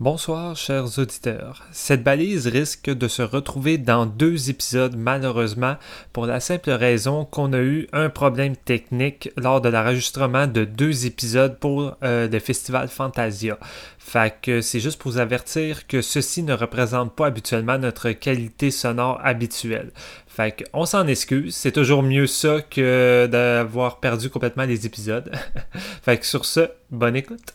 Bonsoir, chers auditeurs. Cette balise risque de se retrouver dans deux épisodes, malheureusement, pour la simple raison qu'on a eu un problème technique lors de l'enregistrement de deux épisodes pour euh, le festival Fantasia. Fait que c'est juste pour vous avertir que ceci ne représente pas habituellement notre qualité sonore habituelle. Fait qu'on s'en excuse, c'est toujours mieux ça que d'avoir perdu complètement les épisodes. fait que sur ce, bonne écoute.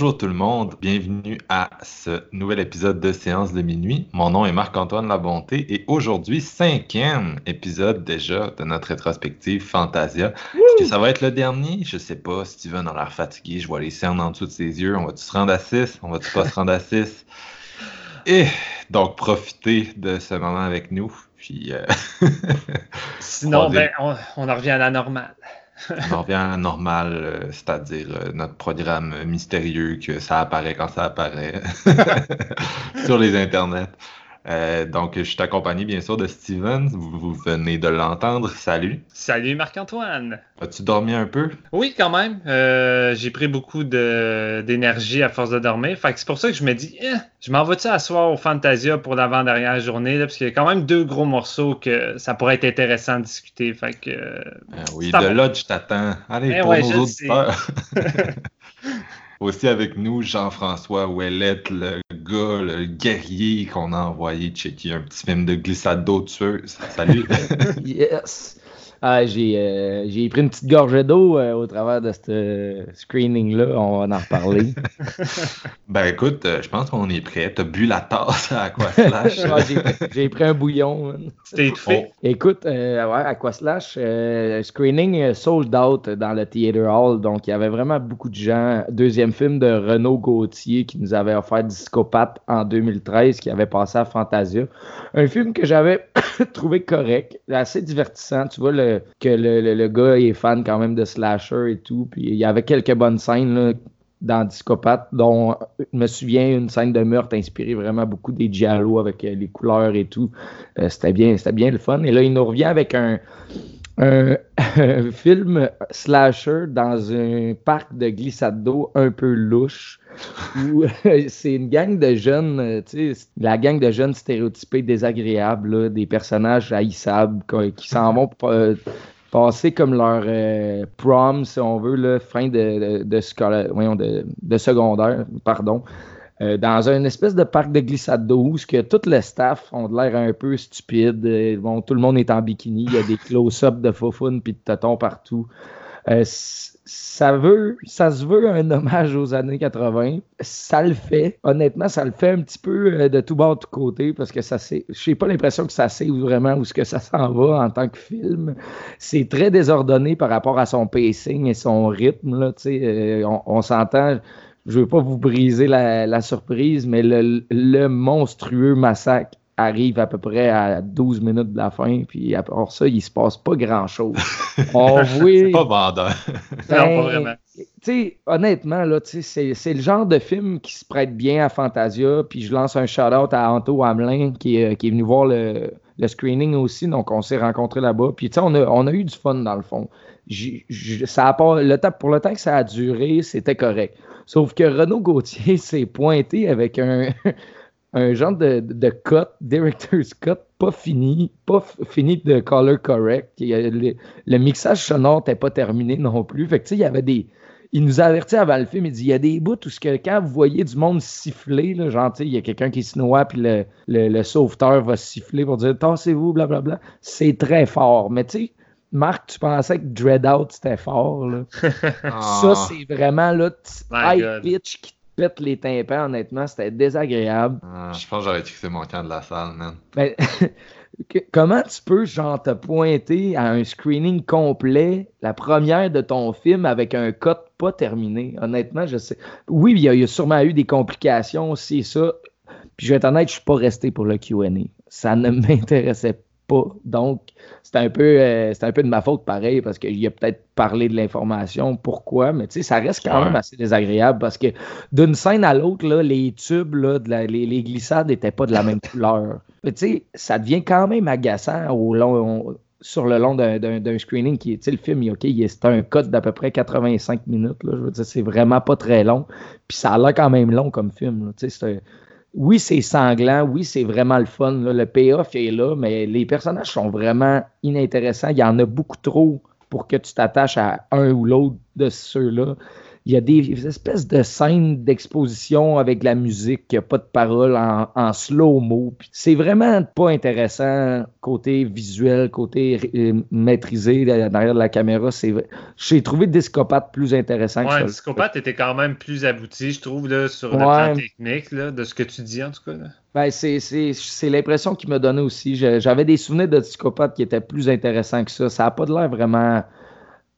Bonjour tout le monde, bienvenue à ce nouvel épisode de Séance de minuit. Mon nom est Marc-Antoine Labonté et aujourd'hui, cinquième épisode déjà de notre rétrospective Fantasia. Est-ce que ça va être le dernier? Je sais pas, Steven a l'air fatigué, je vois les cernes en dessous de ses yeux. On va-tu se rendre à 6? On va-tu pas se rendre à 6? Et donc, profitez de ce moment avec nous. Puis, euh, Sinon, on ben, on, on en revient à la normale. On revient normale, euh, c'est-à-dire euh, notre programme mystérieux que ça apparaît quand ça apparaît sur les internets. Euh, donc, je suis accompagné bien sûr de Steven. Vous, vous venez de l'entendre. Salut. Salut Marc-Antoine. As-tu dormi un peu? Oui, quand même. Euh, j'ai pris beaucoup d'énergie à force de dormir. Fait que c'est pour ça que je me dis, Eh, je m'en vais-tu asseoir au Fantasia pour l'avant-dernière journée, là, parce qu'il y a quand même deux gros morceaux que ça pourrait être intéressant de discuter. Fait que, euh, oui, de là, je t'attends. Allez, Eh pour ouais, nos auditeurs. Aussi avec nous, Jean-François Ouellette, le le guerrier qu'on a envoyé checker un petit film de glissade d'eau tueuse. Salut. Yes! Ah, j'ai euh, j'ai pris une petite gorgée d'eau euh, au travers de ce euh, screening-là. On va en reparler. Ben écoute, euh, je pense qu'on est prêt. T'as bu la tasse à quoi slash. Ouais, j'ai- j'ai pris un bouillon. man. c'était étouffé. Écoute, euh, ouais, Aquaslash, euh, screening sold out dans le Theater Hall. Donc, il y avait vraiment beaucoup de gens. Deuxième film de Renaud Gauthier qui nous avait offert Discopathe en 2013, qui avait passé à Fantasia. Un film que j'avais trouvé correct, assez divertissant. Tu vois le, que le, le- gars est fan quand même de slasher et tout. Puis il y avait quelques bonnes scènes là, dans Discopathe, dont je me souviens une scène de meurtre inspirée vraiment beaucoup des Giallo avec euh, les couleurs et tout. Euh, c'était bien, c'était bien le fun. Et là, il nous revient avec un, un, un film slasher dans un parc de glissade d'eau un peu louche. Euh, c'est une gang de jeunes, euh, la gang de jeunes stéréotypés désagréables, là, des personnages haïssables qui s'en vont euh, passer comme leur euh, prom, si on veut, là, fin de, de, de secondaire, pardon. Euh, dans un espèce de parc de glissade d'eau où que tout le staff ont de l'air un peu stupide. Euh, bon, tout le monde est en bikini, il y a des close-ups de faufounes puis de tatons partout. Euh, ça veut, ça se veut un hommage aux années 80. Ça le fait. Honnêtement, ça le fait un petit peu de tout bord, de tout côté, parce que ça c'est. Je n'ai pas l'impression que ça sait vraiment où ce que ça s'en va en tant que film. C'est très désordonné par rapport à son pacing et son rythme. Là, euh, on s'entend je veux pas vous briser la, la surprise, mais le, le monstrueux massacre arrive à peu près à 12 minutes de la fin, puis après ça, il se passe pas grand-chose. On C'est pas voit... vendeur. Non, pas Ben, vraiment. Honnêtement, là, c'est, c'est le genre de film qui se prête bien à Fantasia, puis je lance un shout-out à Anto Hamelin, qui, est- qui est venu voir le, le screening aussi, donc on s'est rencontrés là-bas, puis on a, on a eu du fun dans le fond. Ça a pas, le temps, pour le temps que ça a duré, c'était correct. Sauf que Renaud Gauthier s'est pointé avec un, un genre de, de cut, director's cut, pas fini, pas fini de color correct. Le, le mixage sonore n'était pas terminé non plus. Fait il y avait des. il nous a averti avant le film, il dit il y a des bouts où que quand vous voyez du monde siffler, genre, il y a quelqu'un qui se noie, puis le, le, sauveteur va siffler pour dire tassez-vous, blablabla. C'est très fort. Mais tu sais, Marc, tu pensais que Dread Out c'était fort. Là. Ça, Ah. c'est vraiment My high pitch qui te pète les tympans, honnêtement, c'était désagréable. Ah, je pense que j'aurais quitté mon camp de la salle, man. Mais que- comment tu peux, genre, te pointer à un screening complet, la première de ton film, avec un cut pas terminé? Honnêtement, je sais. Oui, il y, a, il y a sûrement eu des complications, c'est ça. Puis je vais être honnête, je suis pas resté pour le QA. Ça ne m'intéressait pas. Donc, c'est un peu euh, un peu de ma faute pareil parce qu'il a peut-être parlé de l'information pourquoi mais tu sais ça reste quand Ouais. même assez désagréable parce que d'une scène à l'autre les tubes là, de la- les, les glissades n'étaient pas de la même couleur mais tu sais ça devient quand même agaçant au long sur le long d'un- screening qui est, tu sais, le film, il- ok, il est- c'est un cut d'à peu près 85 minutes, là, je veux dire, c'est vraiment pas très long, puis ça a l'air quand même long comme film, là, tu sais, c'est oui, c'est sanglant, oui, c'est vraiment le fun. Le payoff est là, mais les personnages sont vraiment inintéressants. Il y en a beaucoup trop pour que tu t'attaches à un ou l'autre de ceux-là. Il y a des espèces de scènes d'exposition avec la musique, il n'y a pas de parole en, en slow-mo. C'est vraiment pas intéressant côté visuel, côté euh, maîtrisé derrière de la caméra. J'ai trouvé Discopate plus intéressant que Ouais, ça. Discopate était quand même plus abouti, je trouve, là, sur le plan technique, là, de ce que tu dis, en tout cas. là. Ben, c'est, l'impression qu'il m'a donné aussi. J'avais des souvenirs de psychopathe qui étaient plus intéressants que ça. Ça n'a pas de l'air vraiment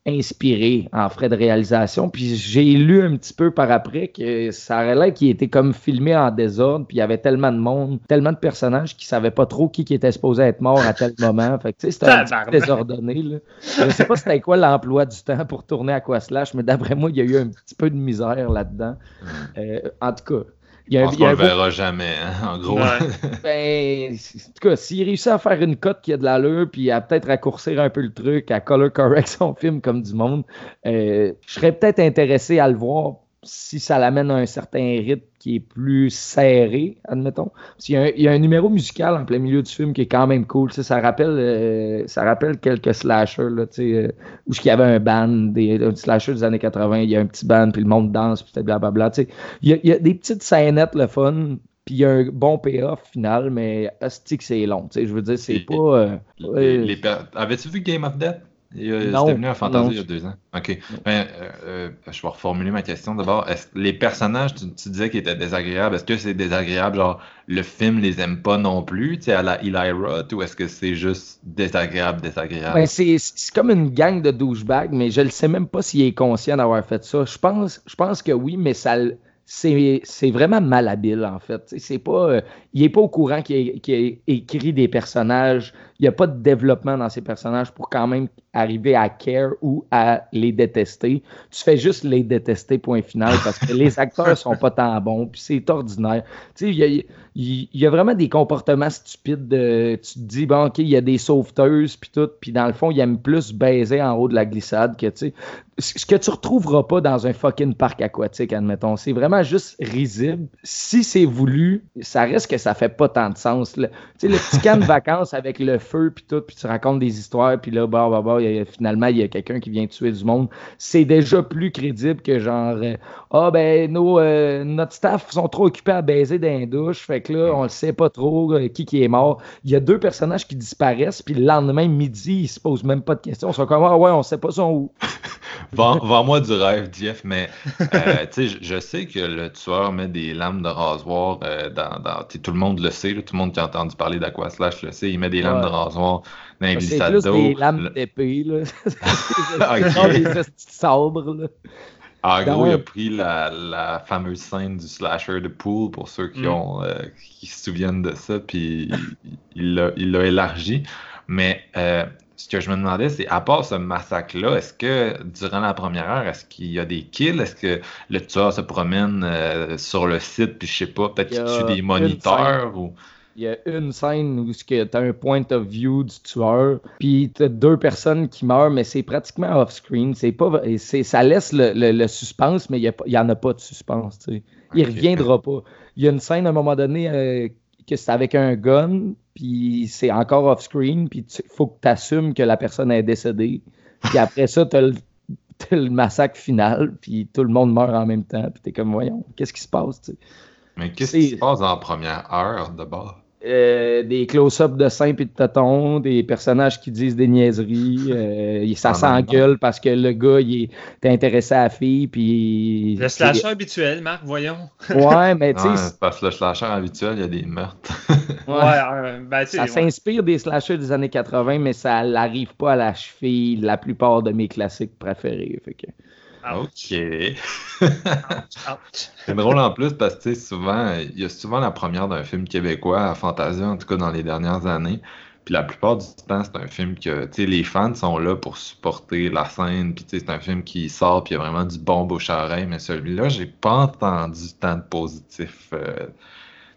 inspiré en frais de réalisation. Puis j'ai lu un petit peu par après que ça aurait l'air qu'il était comme filmé en désordre. Puis il y avait tellement de monde, tellement de personnages qui ne savaient pas trop qui, qui était supposé être mort à tel moment. Fait que tu sais, c'était un petit désordonné. Là. Je sais pas c'était quoi l'emploi du temps pour tourner à quoi slash, mais d'après moi, il y a eu un petit peu de misère là-dedans. Euh, en tout cas. Il y Je a, un- pense il y a qu'on un le beau- verra jamais, hein, en gros. Ouais. ben, en tout cas, s'il réussit à faire une cote qui a de l'allure, puis à peut-être raccourcir un peu le truc, à color correct son film comme du monde, euh, je serais peut-être intéressé à le voir si ça l'amène à un certain rythme qui est plus serré, admettons. Parce qu'il y a un, il y a un numéro musical en plein milieu du film qui est quand même cool. Ça rappelle, euh, ça rappelle quelques slashers, là, euh, où il y avait un band, des, un slasher des années 80, il y a un petit band, puis le monde danse, puis blablabla. sais. Il y, a, il y a des petites scénettes, le fun, puis il y a un bon payoff final, mais que c'est long. Je veux dire, c'est pas. euh, Les- ouais, les per- Avais-tu vu Game of Death? C'était venu Fantasy non. il y a deux ans. OK. Ben, euh, euh, je vais reformuler ma question d'abord. Les personnages, tu, tu disais qu'ils étaient désagréables. Est-ce que c'est désagréable, genre le film les aime pas non plus, tu sais, à la Eli Roth, ou est-ce que c'est juste désagréable, désagréable? Ben, c'est comme une gang de douchebags, mais je ne sais même pas s'il est conscient d'avoir fait ça. Je pense, je pense que oui, mais ça c'est vraiment malhabile, en fait. C'est pas, euh, il n'est pas au courant qu'il a écrit des personnages. Il n'y a pas de développement dans ces personnages pour quand même arriver à care ou à les détester. Tu fais juste les détester, point final, parce que les acteurs sont pas tant bons, puis c'est ordinaire. Tu sais, il y y a vraiment des comportements stupides. De, tu te dis, bon, OK, il y a des sauveteuses, puis tout, puis dans le fond, ils aiment plus baiser en haut de la glissade que, tu sais, ce que tu retrouveras pas dans un fucking parc aquatique, admettons. C'est vraiment juste risible. Si c'est voulu, ça reste que ça fait pas tant de sens. Tu sais, le petit camp de vacances avec le feu, puis tout, puis tu racontes des histoires, puis là, bah, bah, bah, a- finalement, il y a quelqu'un qui vient tuer du monde. C'est déjà plus crédible que genre, euh, ah, ben, nos, euh, notre staff sont trop occupés à baiser dans les douches, fait que là, on le sait pas trop euh, qui qui est mort. Il y a deux personnages qui disparaissent, puis le lendemain, midi, ils se posent même pas de questions. Ils sont comme, ah ouais, on sait pas son où. Vends- Vends-moi du rêve, Jeff, mais euh, tu sais, je, sais que le tueur met des lames de rasoir euh, dans. tout le monde le sait, là, tout le monde qui a entendu parler d'Aquaslash le sait. Il met des lames Ouais. de rasoir les C'est plus des lames d'épée, là. Des sabres, là. En Dans gros, il a pris la, la fameuse scène du slasher de Pool pour ceux qui Mm. ont euh, qui se souviennent de ça, puis il- l'a il élargi. Mais euh, ce que je me demandais, c'est à part ce massacre-là, est-ce que durant la première heure, est-ce qu'il y a des kills? Est-ce que le tueur se promène euh, sur le site, puis je sais pas, peut-être qu'il tue des moniteurs ou. Il y a une scène où tu as un point of view du tueur, puis tu as deux personnes qui meurent, mais c'est pratiquement off-screen. C'est pas, c'est- ça laisse le, le- le suspense, mais il n'y en a pas de suspense. tu sais. Il Ok. reviendra pas. Il y a une scène à un moment donné euh, que c'est avec un gun, puis c'est encore off-screen, puis il faut que tu assumes que la personne est décédée. Puis après ça, tu as le massacre final, puis tout le monde meurt en même temps, puis t'es comme, voyons, qu'est-ce qui se passe, tu sais? Mais qu'est-ce qui se passe en première heure de bord? Euh, des close-ups de seins et de tatons, des personnages qui disent des niaiseries, euh, ça s'engueule parce que le gars il est intéressé à la fille puis le slasher habituel, Marc, voyons. Ouais, mais tu sais parce que le slasher habituel, il y a des meurtres. ouais, ben, ça s'inspire des slashers des années 80 mais ça n'arrive pas à la cheville la plupart de mes classiques préférés, fait que OK. C'est drôle en plus parce que souvent, il y a souvent la première d'un film québécois à Fantasia, en tout cas dans les dernières années. Puis la plupart du temps, c'est un film que les fans sont là pour supporter la scène. Puis c'est un film qui sort, puis il y a vraiment du bon beau charreil. Mais celui-là, j'ai pas entendu tant de positifs. Euh,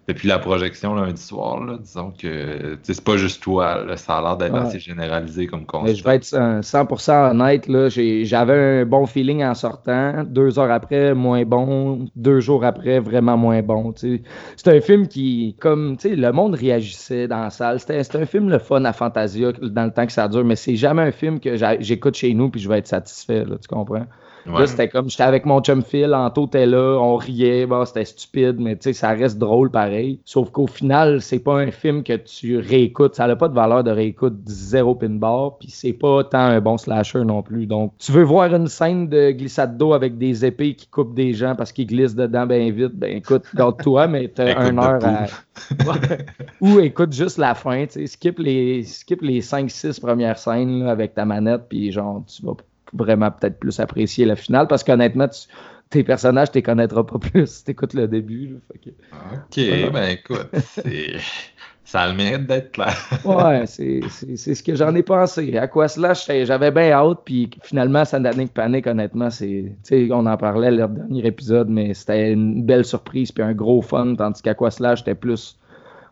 depuis la projection lundi soir, là, disons que c'est pas juste toi, ça a l'air d'être assez généralisé comme constat. je vais être 100% honnête, là, j'avais un bon feeling en sortant, deux heures après, moins bon, deux jours après, vraiment moins bon. C'est un film qui, comme le monde réagissait dans la salle, c'était un film le fun à Fantasia dans le temps que ça dure, mais c'est jamais un film que j'écoute chez nous puis je vais être satisfait, là, tu comprends? Là, c'était comme, j'étais avec mon chum Phil, Anto était là, on riait, bon, c'était stupide, mais tu sais, ça reste drôle pareil. Sauf qu'au final, c'est pas un film que tu réécoutes, ça n'a pas de valeur de réécoute zéro pin bar, puis c'est pas tant un bon slasher non plus. Donc, tu veux voir une scène de glissade d'eau avec des épées qui coupent des gens parce qu'ils glissent dedans bien vite, ben écoute, garde-toi, mais t'as un heure à. Ou écoute juste la fin, tu sais, skip les, skip les 5-6 premières scènes là, avec ta manette, puis genre, tu vas vraiment peut-être plus apprécier la finale parce qu'honnêtement, tes personnages, tu les connaîtras pas plus si tu écoutes le début. Ok, ben écoute, ça a le mérite d'être clair. ouais, c'est ce que j'en ai pensé. À quoi cela, j'avais bien hâte, puis finalement, Sandanic Panic, honnêtement, c'est. On en parlait le dernier épisode, mais c'était une belle surprise, puis un gros fun, tandis qu'à quoi cela, j'étais plus.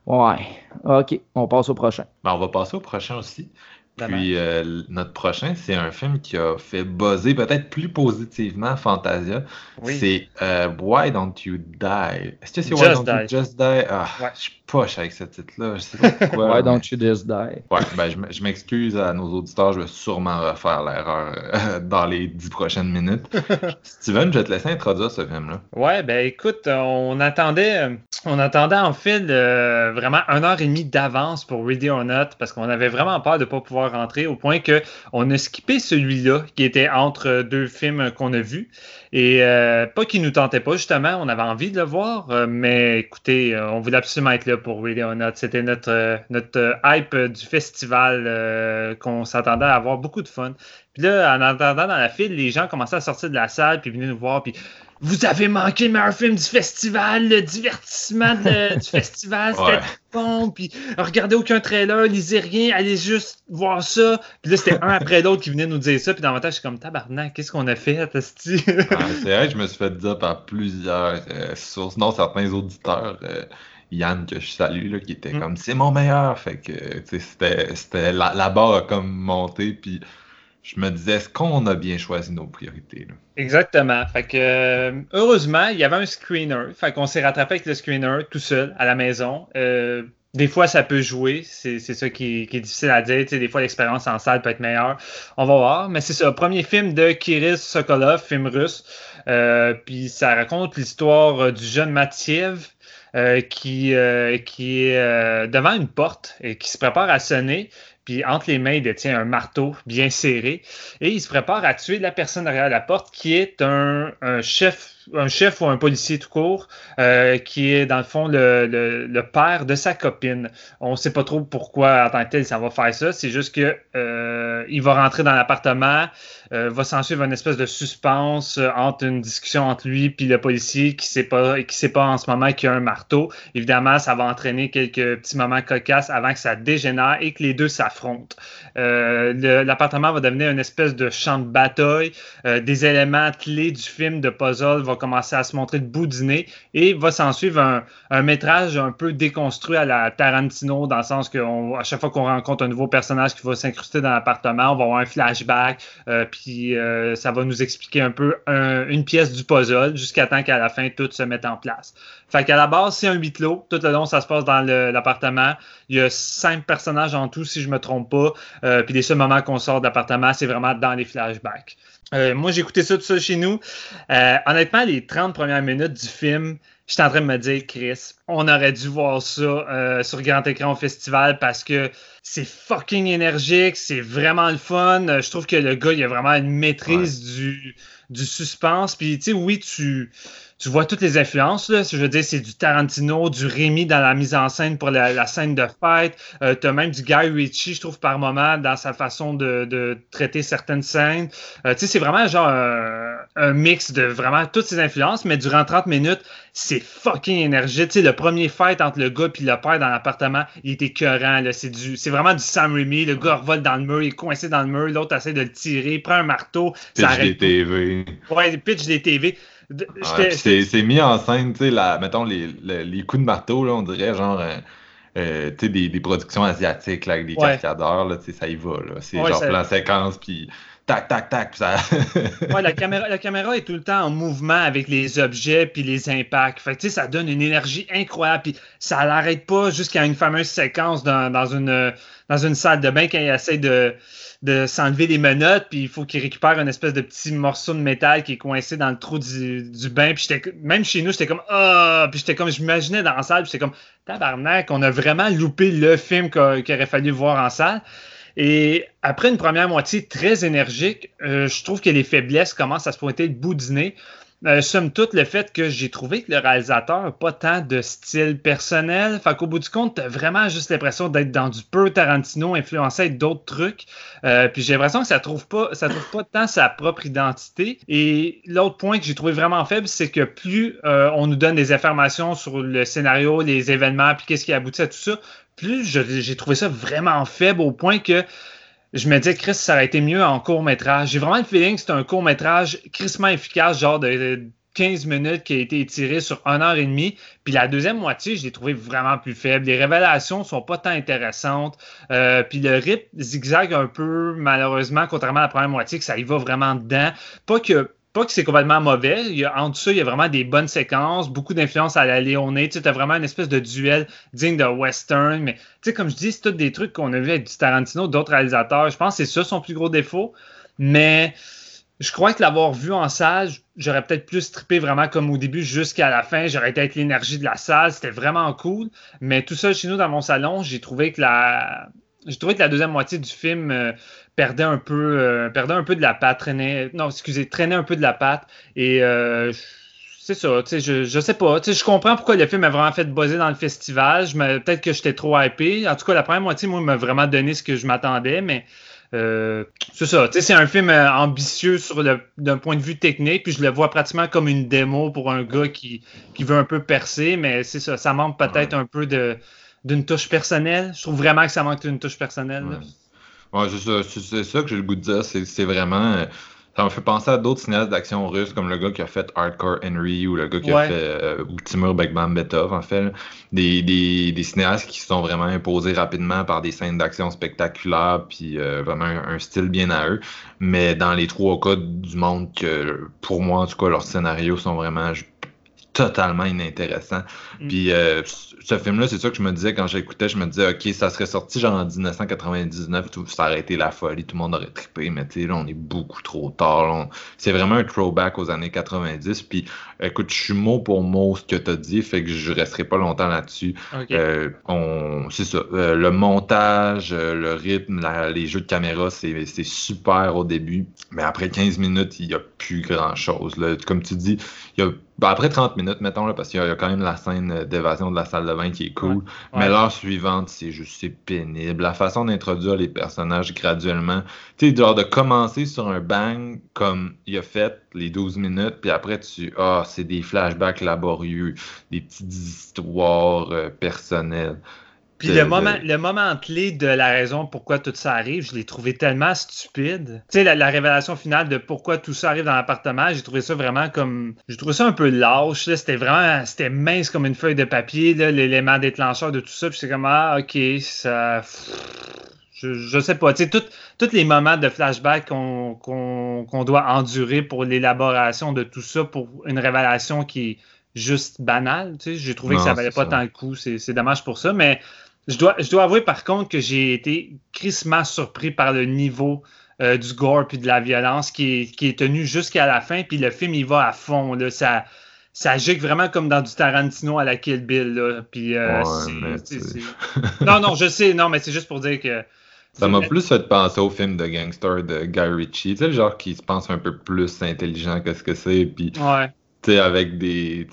Ouais, ok, on passe au prochain. Ben, on va passer au prochain aussi. Puis euh, notre prochain, c'est un film qui a fait buzzer peut-être plus positivement Fantasia. C'est euh, Why Don't You Die? Est-ce que c'est Why Don't You Just Die? Ah, je suis poche avec ce titre-là. Je sais pas pourquoi. Why Don't You Just Die? Ouais, ben, je m'excuse à nos auditeurs. Je vais sûrement refaire l'erreur euh, dans les dix prochaines minutes. Steven, je vais te laisser introduire ce film-là. Ouais, ben écoute, on attendait, on attendait en fait vraiment une heure et demie d'avance pour Ready or Not parce qu'on avait vraiment peur de ne pas pouvoir rentrer au point qu'on a skippé celui-là qui était entre deux films qu'on a vus. Et euh, pas qu'il nous tentait pas, justement, on avait envie de le voir, euh, mais écoutez, euh, on voulait absolument être là pour or Not. C'était notre, notre hype du festival qu'on s'attendait à avoir beaucoup de fun. Puis là, en attendant dans la file, les gens commençaient à sortir de la salle, puis venaient nous voir, puis vous avez manqué le meilleur film du festival, le divertissement du festival, c'était bon, puis regardez aucun trailer, lisez rien, allez juste voir ça. Puis là, c'était un après l'autre qui venait nous dire ça, puis dans mon temps, je suis comme tabarnak, qu'est-ce qu'on a fait, Testi? c'est vrai que je me suis fait dire par plusieurs euh, sources, non certains auditeurs. Euh, Yann que je salue là, qui était mm. comme c'est mon meilleur fait que c'était c'était la, la, barre a comme monté puis je me disais, est-ce qu'on a bien choisi nos priorités? Exactement. Fait que, euh, heureusement, il y avait un screener. Fait qu'on s'est rattrapé avec le screener tout seul à la maison. Euh, des fois, ça peut jouer. C'est ça qui, est difficile à dire. des fois, l'expérience en salle peut être meilleure. On va voir. Mais c'est ça. Premier film de Kiris Sokolov, film russe. Euh, puis ça raconte l'histoire du jeune Matiev. qui, qui est devant une porte et qui se prépare à sonner. Puis entre les mains, il détient un marteau bien serré. Et il se prépare à tuer la personne derrière la porte, qui est un, chef un chef ou un policier tout court, euh, qui est dans le fond le, père de sa copine. On ne sait pas trop pourquoi en tant que tel ça va faire ça. C'est juste que euh, va rentrer dans l'appartement, euh, va s'en suivre une espèce de suspense entre une discussion entre lui et le policier qui sait pas qui sait pas en ce moment qu'il y a un marteau. Évidemment, ça va entraîner quelques petits moments cocasses avant que ça dégénère et que les deux s'affrontent. l'appartement va devenir une espèce de champ de bataille. des éléments clés du film de puzzle vont va commencer à se montrer de bout du nez et va s'en suivre un, un, métrage un peu déconstruit à la Tarantino, dans le sens qu'à chaque fois qu'on rencontre un nouveau personnage qui va s'incruster dans l'appartement, on va avoir un flashback, euh, puis euh, ça va nous expliquer un peu une pièce du puzzle jusqu'à temps qu'à la fin tout se mette en place. Fait qu'à la base, c'est un huis clos. Tout le long, ça se passe dans l'appartement. Il y a cinq personnages en tout, si je me trompe pas. Euh, puis les seuls moments qu'on sort d'appartement, c'est vraiment dans les flashbacks. Euh, moi, j'ai écouté ça tout ça chez nous. Euh, honnêtement, les 30 premières minutes du film, j'étais en train de me dire, Chris, on aurait dû voir ça sur grand écran au festival parce que c'est fucking énergique, c'est vraiment le fun. Je trouve que le gars, il a vraiment une maîtrise du, du suspense. Puis, tu sais, oui, tu tu vois toutes les influences. Là. Je veux dire, c'est du Tarantino, du Rémi dans la mise en scène pour la, scène de fête. Euh, tu as même du Guy Ritchie, je trouve, par moment, dans sa façon de, traiter certaines scènes. Euh, tu sais, c'est vraiment genre un, mix de vraiment toutes ces influences, mais durant 30 minutes, c'est fucking énergique. Tu sais, le premier fight entre le gars et le père dans l'appartement, il était écœurant. C'est, du, c'est vraiment du Sam Raimi. Le gars revole dans le mur, il est coincé dans le mur, l'autre essaie de le tirer, prend un marteau. Pitch des TV. Ouais, pitch des TV c'est mis en scène, tu sais, mettons, les, les, coups de marteau, là, on dirait genre. Euh, euh tu sais, des, des, productions asiatiques là, avec des cascadeurs, là, ça y va. C'est genre plan séquence, puis tac, tac, tac. Ça... ouais, la caméra, la caméra est tout le temps en mouvement avec les objets puis les impacts. Fait que, ça donne une énergie incroyable. Puis ça l'arrête pas jusqu'à une fameuse séquence dans, dans, une, dans une salle de bain quand il essaie de de s'enlever les menottes, puis il faut qu'il récupère une espèce de petit morceau de métal qui est coincé dans le trou du, du bain. Puis même chez nous, j'étais comme ah, puis j'étais comme je m'imaginais dans la salle, puis j'étais comme tabarnak, on a vraiment loupé le film qu'il aurait fallu voir en salle. Et après une première moitié très énergique, euh, je trouve que les faiblesses commencent à se pointer le bout du nez. Euh, somme toute, le fait que j'ai trouvé que le réalisateur n'a pas tant de style personnel. Fait qu'au bout du compte, t'as vraiment juste l'impression d'être dans du peu Tarantino influencé d'autres trucs. Euh, puis j'ai l'impression que ça trouve pas, ça trouve pas tant sa propre identité. Et l'autre point que j'ai trouvé vraiment faible, c'est que plus on nous donne des informations sur le scénario, les événements, puis qu'est-ce qui aboutit à tout ça, plus j'ai trouvé ça vraiment faible au point que je me disais, Chris, ça aurait été mieux en court métrage. J'ai vraiment le feeling que c'est un court métrage crissement efficace, genre de 15 minutes qui a été étiré sur 1 heure et demie. Puis la deuxième moitié, je l'ai trouvé vraiment plus faible. Les révélations sont pas tant intéressantes. Euh, puis le rythme zigzag un peu, malheureusement, contrairement à la première moitié, que ça y va vraiment dedans. Pas que pas que c'est complètement mauvais. En dessous, il y a vraiment des bonnes séquences, beaucoup d'influence à la Léoné. Tu as vraiment une espèce de duel digne de western. Mais tu sais, comme je dis, c'est tous des trucs qu'on a vu avec du Tarantino, d'autres réalisateurs. Je pense que c'est ça son plus gros défaut. Mais je crois que l'avoir vu en salle, j'aurais peut-être plus trippé vraiment comme au début jusqu'à la fin. J'aurais été avec l'énergie de la salle. C'était vraiment cool. Mais tout ça chez nous dans mon salon, j'ai trouvé que la. J'ai trouvé que la deuxième moitié du film euh, perdait un peu, euh, perdait un peu de la patte, traînait, non, excusez, traînait un peu de la patte. Et euh, c'est ça, tu sais, je, je sais pas. Tu sais, je comprends pourquoi le film a vraiment fait buzzer dans le festival. Peut-être que j'étais trop hypé. En tout cas, la première moitié, moi, m'a vraiment donné ce que je m'attendais, mais euh, c'est ça. Tu sais, c'est un film ambitieux sur le d'un point de vue technique, puis je le vois pratiquement comme une démo pour un gars qui, qui veut un peu percer, mais c'est ça. Ça manque peut-être un peu de d'une touche personnelle. Je trouve vraiment que ça manque d'une touche personnelle. Ouais, c'est ça, que j'ai le goût de dire. C'est vraiment. Euh, ça me fait penser à d'autres cinéastes d'action russes, comme le gars qui a fait Hardcore Henry ou le gars qui a fait euh, ou Timur Bekmambetov, en fait. Des, des, des, cinéastes qui se sont vraiment imposés rapidement par des scènes d'action spectaculaires, puis euh, vraiment un, style bien à eux. Mais dans les trois cas du monde, que pour moi, en tout cas, leurs scénarios sont vraiment totalement inintéressant. Mm. Puis euh, ce film-là, c'est ça que je me disais quand j'écoutais, je me disais, OK, ça serait sorti genre en 1999, tout, ça aurait été la folie, tout le monde aurait trippé, mais tu sais, là, on est beaucoup trop tard. C'est vraiment un throwback aux années 90. Puis écoute, je suis mot pour mot ce que tu as dit, fait que je resterai pas longtemps là-dessus. Euh, c'est ça. Euh, le montage, le rythme, les jeux de caméra, c'est super au début, mais après 15 minutes, il n'y a plus grand-chose. Comme tu dis, il y a ben, après 30 minutes, mettons, là, parce qu'il y, a quand même la scène d'évasion de la salle de qui est cool. Mais l'heure suivante, c'est juste c'est pénible. La façon d'introduire les personnages graduellement. Tu sais, genre de commencer sur un bang comme il a fait les 12 minutes, puis après tu. Ah, c'est des flashbacks laborieux, des petites histoires euh, personnelles. Puis le moment, le moment clé de la raison pourquoi tout ça arrive, je l'ai trouvé tellement stupide. Tu sais, la, révélation finale de pourquoi tout ça arrive dans l'appartement, j'ai trouvé ça vraiment comme. J'ai trouvé ça un peu lâche. C'était vraiment. C'était mince comme une feuille de papier, l'élément déclencheur de tout ça. Puis c'est comme, ah, ok, ça. Je, je sais pas. Tu sais, tous les moments de flashback qu'on doit endurer pour l'élaboration de tout ça, pour une révélation qui est juste banale. Tu sais, j'ai trouvé que ça valait pas tant le coup. C'est dommage pour ça. Mais je dois, je dois avouer par contre que j'ai été crissement surpris par le niveau euh, du gore puis de la violence qui est, qui est tenu jusqu'à la fin. Puis le film, il va à fond. Là. Ça, ça gicle vraiment comme dans du Tarantino à la Kill Bill. Là. Puis, euh, non, non, je sais. Non, mais c'est juste pour dire que. Ça m'a plus fait penser au film de gangster de Guy Ritchie. Tu sais, le genre qui se pense un peu plus intelligent que ce que c'est. Puis, ouais. tu sais, avec des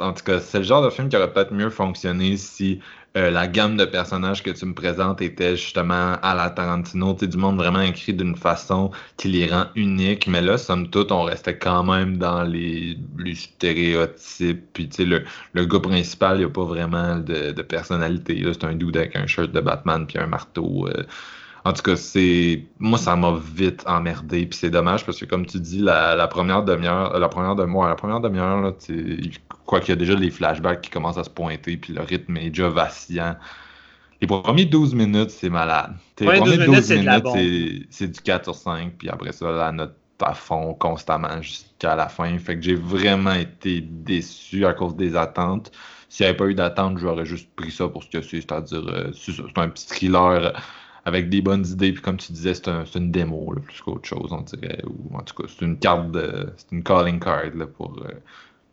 en tout cas, c'est le genre de film qui aurait peut-être mieux fonctionné si euh, la gamme de personnages que tu me présentes était justement à la Tarantino, tu sais, du monde vraiment écrit d'une façon qui les rend uniques. Mais là, somme toute, on restait quand même dans les, stéréotypes. Puis, tu sais, le, le gars principal, il n'y a pas vraiment de, personnalité. C'est un dude avec un shirt de Batman puis un marteau. Euh, en tout cas, c'est. Moi, ça m'a vite emmerdé. Puis c'est dommage parce que, comme tu dis, la, première demi-heure, la première demi-heure, la première demi-heure, quoi qu'il y a déjà les flashbacks qui commencent à se pointer, puis le rythme est déjà vacillant. Les premiers 12 minutes, c'est malade. les premiers 12 minutes, c'est du 4 sur 5, puis après ça, la note à fond constamment jusqu'à la fin. Fait que j'ai vraiment été déçu à cause des attentes. S'il n'y avait pas eu d'attente, j'aurais juste pris ça pour ce que c'est, c'est-à-dire euh, c'est un petit thriller avec des bonnes idées. Puis comme tu disais, c'est un, une démo plus qu'autre chose, on dirait. Ou en tout cas, c'est une carte de. C'est une calling card là, pour. Euh,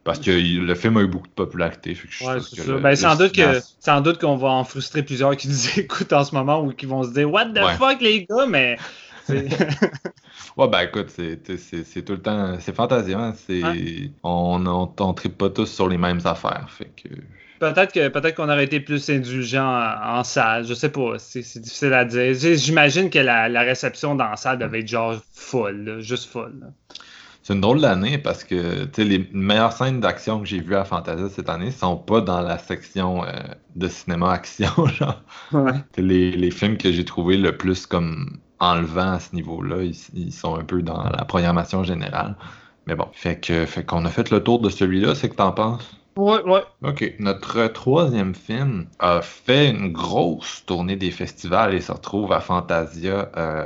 parce que le film a eu beaucoup de popularité. ouais, c'est ça. Ben, sans, doute que, sans doute qu'on va en frustrer plusieurs qui nous écoutent en ce moment ou qui vont se dire What the fuck les gars, mais. ouais, ben écoute, c'est tout le temps. C'est fantasien. On, on, on tripe pas tous sur les mêmes affaires. Fait que. Peut-être que peut-être qu'on aurait été plus indulgent en, salle, je sais pas, c'est difficile à dire. J'imagine que la, réception dans la salle devait être genre folle, juste folle. C'est une drôle d'année parce que les meilleures scènes d'action que j'ai vues à Fantasia cette année sont pas dans la section euh, de cinéma action. Genre. Les, films que j'ai trouvés le plus comme enlevant à ce niveau-là, ils, sont un peu dans la programmation générale. Mais bon, fait que fait qu'on a fait le tour de celui-là, c'est que t'en penses? Ouais, ouais. OK. Notre troisième film a fait une grosse tournée des festivals et se retrouve à Fantasia. Euh,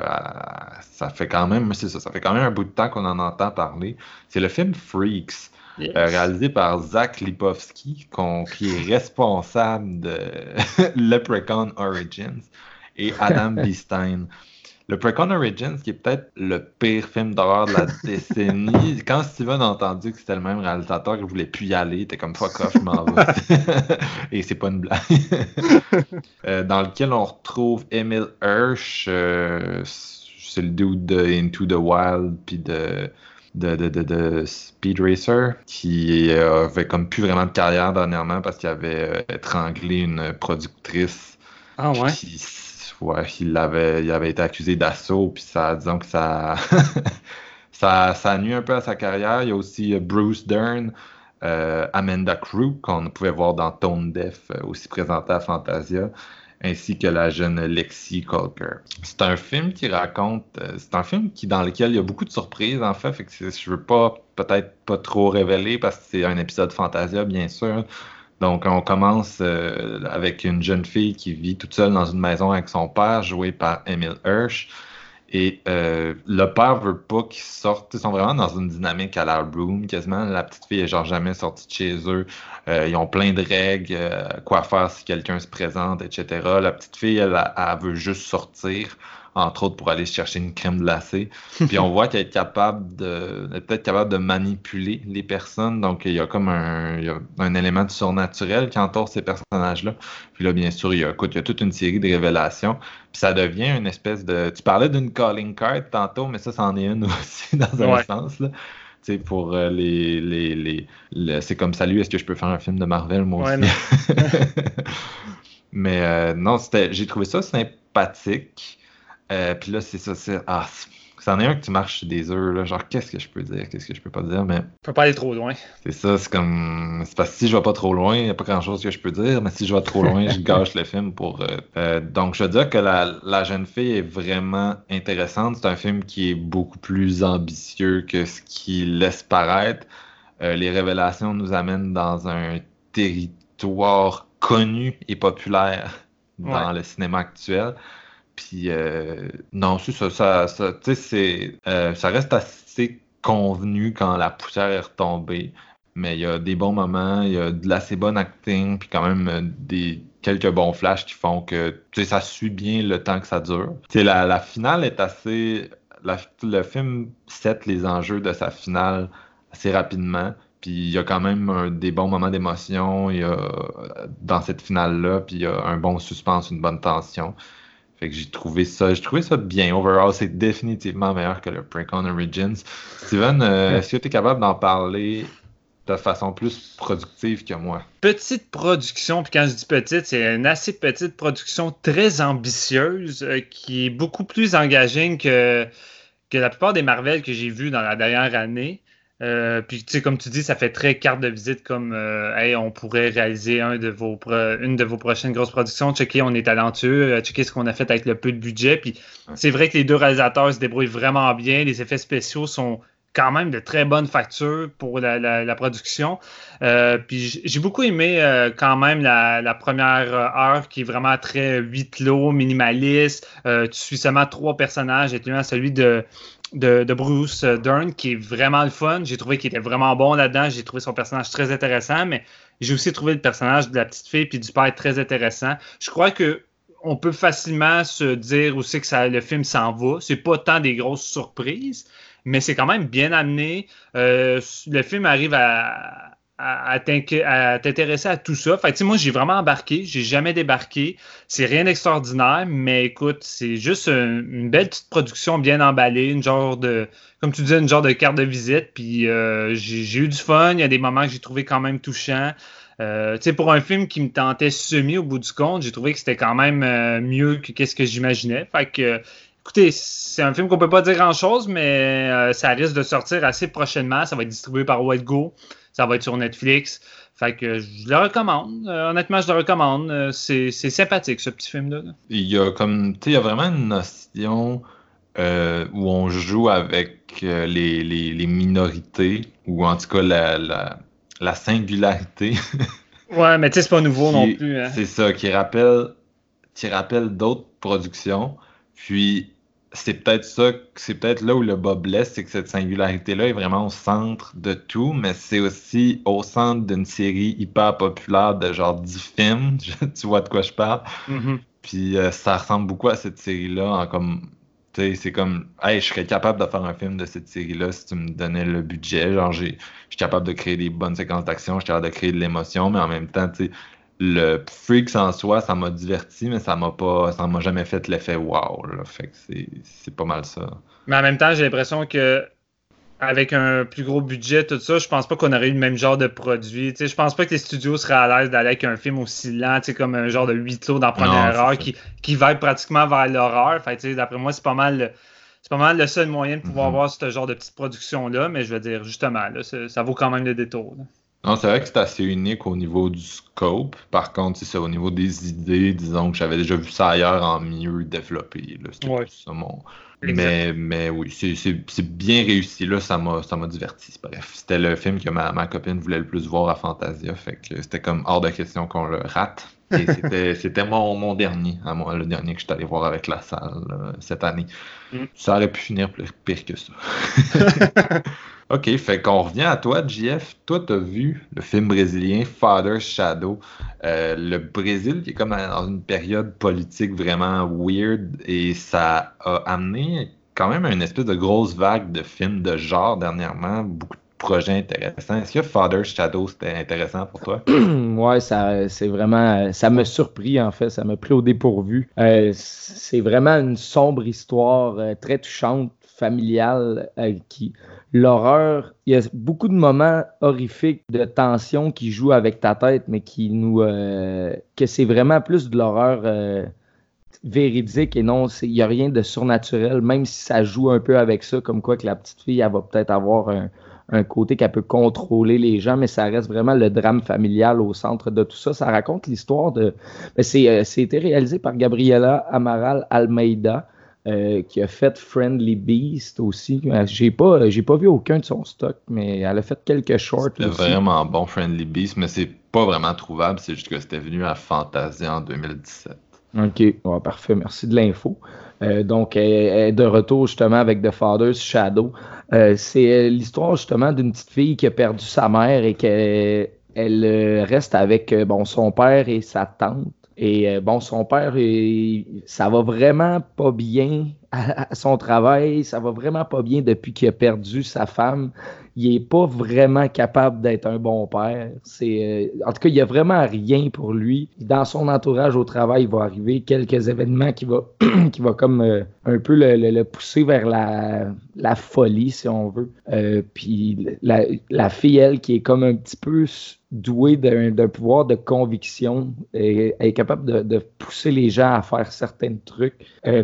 ça fait quand même, c'est ça, ça fait quand même un bout de temps qu'on en entend parler. C'est le film Freaks. Euh, réalisé par Zach Lipovsky, qui est responsable de Leprechaun Origins, et Adam Bistein. Le Precon Origins, qui est peut-être le pire film d'horreur de la décennie. Quand Steven a entendu que c'était le même réalisateur, il voulait plus y aller. Il était comme fuck off, je m'en vais. Et c'est pas une blague. Euh, dans lequel on retrouve Emil Hirsch. Euh, c'est le dude de Into the Wild, puis de de, de, de, Speed Racer qui avait comme plus vraiment de carrière dernièrement parce qu'il avait euh, étranglé une productrice. Ah ouais? Ouais, il avait, il avait été accusé d'assaut, puis ça, disons que ça, ça, ça nuit un peu à sa carrière. Il y a aussi euh, Bruce Dern, euh, Amanda Crew, qu'on pouvait voir dans Tone Deaf, euh, aussi présenté à Fantasia, ainsi que la jeune Lexi Colker. C'est un film qui raconte, c'est un film qui dans lequel il y a beaucoup de surprises en fait, fait que je veux pas peut-être pas trop révéler parce que c'est un épisode Fantasia bien sûr. Donc, on commence euh, avec une jeune fille qui vit toute seule dans une maison avec son père, joué par Emile Hirsch. Et euh, le père veut pas qu'ils sortent. Ils sont vraiment dans une dynamique à la room, quasiment. La petite fille est genre jamais sortie de chez eux. Euh, ils ont plein de règles, quoi faire si quelqu'un se présente, etc. La petite fille, elle veut juste sortir entre autres pour aller chercher une crème glacée. Puis on voit qu'elle est capable de, peut-être capable de manipuler les personnes. Donc il y a comme un, un élément de surnaturel qui entoure ces personnages-là. Puis là, bien sûr, il y a, écoute, il y a toute une série de révélations. Puis ça devient une espèce de. Tu parlais d'une calling card tantôt, mais ça, c'en est une aussi dans un sens. Là sais, pour euh, les, les, les, c'est comme salut, est-ce que je peux faire un film de Marvel moi aussi? Mais euh, non, c'était, j'ai trouvé ça sympathique. Euh, puis là, c'est ça, c'est. Ah, c'en est un que tu marches sur des œufs, là, genre qu'est-ce que je peux dire, qu'est-ce que je peux pas dire, mais. Faut pas aller trop loin. C'est ça, c'est comme. C'est parce que si je vais pas trop loin, il n'y a pas grand chose que je peux dire, mais si je vais trop loin, je gâche le film pour. Euh, euh, donc je veux dire que la, la, jeune fille est vraiment intéressante. C'est un film qui est beaucoup plus ambitieux que ce qu'il laisse paraître. Euh, les révélations nous amènent dans un territoire connu et populaire dans le cinéma actuel. Puis euh, non, c'est ça, ça, euh, ça reste assez convenu quand la poussière est retombée. Mais il y a des bons moments, il y a de l'assez bon acting, puis quand même euh, des quelques bons flashs qui font que ça suit bien le temps que ça dure. La, la finale est assez. le film set les enjeux de sa finale assez rapidement. Puis il y a quand même des bons moments d'émotion dans cette finale-là, puis il y a un bon suspense, une bonne tension. Fait que j'ai trouvé ça, j'ai trouvé ça bien. Overall, c'est définitivement meilleur que le Prank on Origins. Steven, euh, est-ce que tu es capable d'en parler de façon plus productive que moi? Petite production, puis quand je dis petite, c'est une assez petite production très ambitieuse euh, qui est beaucoup plus engagée que, que la plupart des Marvel que j'ai vus dans la dernière année. Euh, puis, tu sais, comme tu dis, ça fait très carte de visite comme euh, hey, on pourrait réaliser un de vos une de vos prochaines grosses productions. Checker, on est talentueux. Euh, checker ce qu'on a fait avec le peu de budget. Puis, c'est vrai que les deux réalisateurs se débrouillent vraiment bien. Les effets spéciaux sont quand même de très bonne facture pour la, production. puis j'ai beaucoup aimé quand même la, première heure qui est vraiment très huit clos, minimaliste. tu suis seulement trois personnages, et celui de de, Bruce Dern qui est vraiment le fun. J'ai trouvé qu'il était vraiment bon là-dedans. J'ai trouvé son personnage très intéressant, mais j'ai aussi trouvé le personnage de la petite fille puis du père très intéressant. Je crois que on peut facilement se dire aussi que le film s'en va. C'est pas tant des grosses surprises, mais c'est quand même bien amené. Euh, le film arrive à, à, t'intéresser à tout ça. Fait moi, j'ai vraiment embarqué. J'ai jamais débarqué. C'est rien d'extraordinaire, mais écoute, c'est juste une, belle petite production bien emballée, une genre de, comme tu disais, une genre de carte de visite. Puis euh, j'ai eu du fun. Il y a des moments que j'ai trouvé quand même touchants. Euh, pour un film qui me tentait semi au bout du compte, j'ai trouvé que c'était quand même euh, mieux que qu'est-ce que j'imaginais. Fait que, écoutez, c'est un film qu'on peut pas dire grand chose, mais ça risque de sortir assez prochainement. Ça va être distribué par White. Ça va être sur Netflix. Fait que je le recommande. Euh, honnêtement, je le recommande. Euh, c'est, sympathique, ce petit film-là. Il y a comme, tu il y a vraiment une notion euh, où on joue avec les, minorités, ou en tout cas la, singularité. ouais, mais tu sais, c'est pas nouveau non plus. Hein. C'est ça, qui rappelle, qui rappelle d'autres productions. Puis c'est peut-être ça, c'est peut-être là où le bas blesse, c'est que cette singularité-là est vraiment au centre de tout, mais c'est aussi au centre d'une série hyper populaire de genre 10 films, tu vois de quoi je parle? Mm-hmm. Puis euh, ça ressemble beaucoup à cette série-là, en comme, tu sais, c'est comme, hey, je serais capable de faire un film de cette série-là si tu me donnais le budget, genre, je suis capable de créer des bonnes séquences d'action, je suis capable de créer de l'émotion, mais en même temps, tu sais, le Freaks en soi, ça m'a diverti, mais ça m'a pas, ça m'a jamais fait l'effet wow. Là. Fait que c'est pas mal ça. Mais en même temps, j'ai l'impression que avec un plus gros budget, tout ça, je pense pas qu'on aurait eu le même genre de produit. sais, je pense pas que les studios seraient à l'aise d'aller avec un film aussi lent, comme un genre de huit clos dans première heure qui, qui va pratiquement vers l'horreur. D'après moi, c'est pas mal. C'est pas mal le seul moyen de pouvoir mm-hmm. voir ce genre de petite production-là, mais je veux dire, justement, là, ça vaut quand même le détour. Non, c'est vrai que c'est assez unique au niveau du scope. Par contre, c'est au niveau des idées, disons que j'avais déjà vu ça ailleurs en mieux développé. Là. Ça, mon... mais, mais oui, c'est bien réussi. Là, ça m'a diverti. Bref, c'était le film que ma, ma, copine voulait le plus voir à Fantasia. Fait que c'était comme hors de question qu'on le rate. c'était mon, mon dernier, à moi, le dernier que je suis allé voir avec la salle cette année. Mm. Ça aurait pu finir pire que ça. OK, fait qu'on revient à toi, JF. Toi, tu as vu le film brésilien Father's Shadow. Euh, le Brésil qui est comme dans une période politique vraiment weird et ça a amené quand même une espèce de grosse vague de films de genre dernièrement. Beaucoup de projets intéressants. Est-ce que Father's Shadow c'était intéressant pour toi? ouais, ça c'est vraiment ça m'a surpris en fait, ça m'a pris au dépourvu. Euh, c'est vraiment une sombre histoire euh, très touchante, familiale qui l'horreur, il y a beaucoup de moments horrifiques de tension qui jouent avec ta tête, mais qui nous. Euh, que c'est vraiment plus de l'horreur. Euh, véridique et non, il n'y a rien de surnaturel, même si ça joue un peu avec ça, comme quoi que la petite fille, elle va peut-être avoir un, un côté qu'elle peut contrôler les gens, mais ça reste vraiment le drame familial au centre de tout ça. Ça raconte l'histoire de. C'est, euh, été réalisé par Gabriela Amaral Almeida. Euh, qui a fait Friendly Beast aussi. Euh, j'ai pas, j'ai pas vu aucun de son stock, mais elle a fait quelques shorts. C'est vraiment bon Friendly Beast, mais c'est pas vraiment trouvable. C'est juste que c'était venu à Fantasia en 2017. Ok, parfait. Merci de l'info. donc, elle est de retour justement avec The Father's Shadow. Euh, c'est euh, l'histoire justement d'une petite fille qui a perdu sa mère et qu'elle elle euh, reste avec bon, son père et sa tante. Et bon, son père, ça va vraiment pas bien à, son travail, ça va vraiment pas bien depuis qu'il a perdu sa femme il est pas vraiment capable d'être un bon père. C'est, euh, en tout cas, il y a vraiment rien pour lui. Dans son entourage au travail, il va arriver quelques événements qui va, qui va comme euh, un peu le, pousser vers la, folie, si on veut. Euh, puis la, fille, elle, qui est comme un petit peu douée d'un pouvoir de conviction, et, est capable de, pousser les gens à faire certains trucs.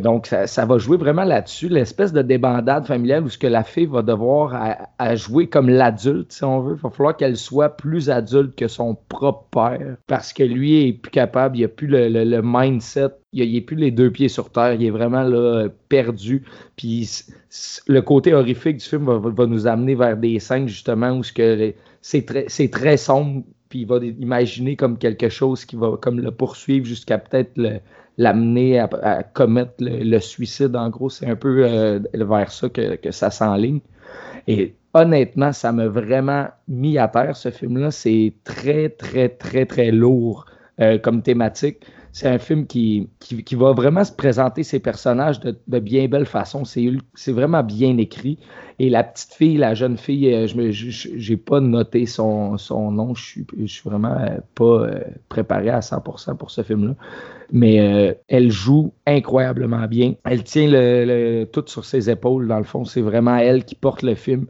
donc, ça, va jouer vraiment là-dessus, l'espèce de débandade familiale où ce que la fille va devoir à jouer comme l'adulte, si on veut. Il va falloir qu'elle soit plus adulte que son propre père parce que lui est plus capable, il n'a plus le, mindset, il n'est plus les deux pieds sur terre, il est vraiment là, perdu. Puis le côté horrifique du film va, nous amener vers des scènes justement où c'est très, sombre puis il va imaginer comme quelque chose qui va comme le poursuivre jusqu'à peut-être l'amener à, commettre le, suicide. En gros, c'est un peu euh, vers ça que, que ça s'enligne. Et honnêtement, ça m'a vraiment mis à terre, ce film-là. C'est très, très, très, très lourd euh, comme thématique. C'est un film qui, qui, va vraiment se présenter ses personnages de, bien belle façon. C'est vraiment bien écrit. Et la petite fille, la jeune fille, euh, je n'ai pas noté son, son nom. Je suis, je suis vraiment euh, pas préparé à 100% pour ce film-là. Mais elle joue incroyablement bien. Elle tient le, tout sur ses épaules, dans le fond. C'est vraiment elle qui porte le film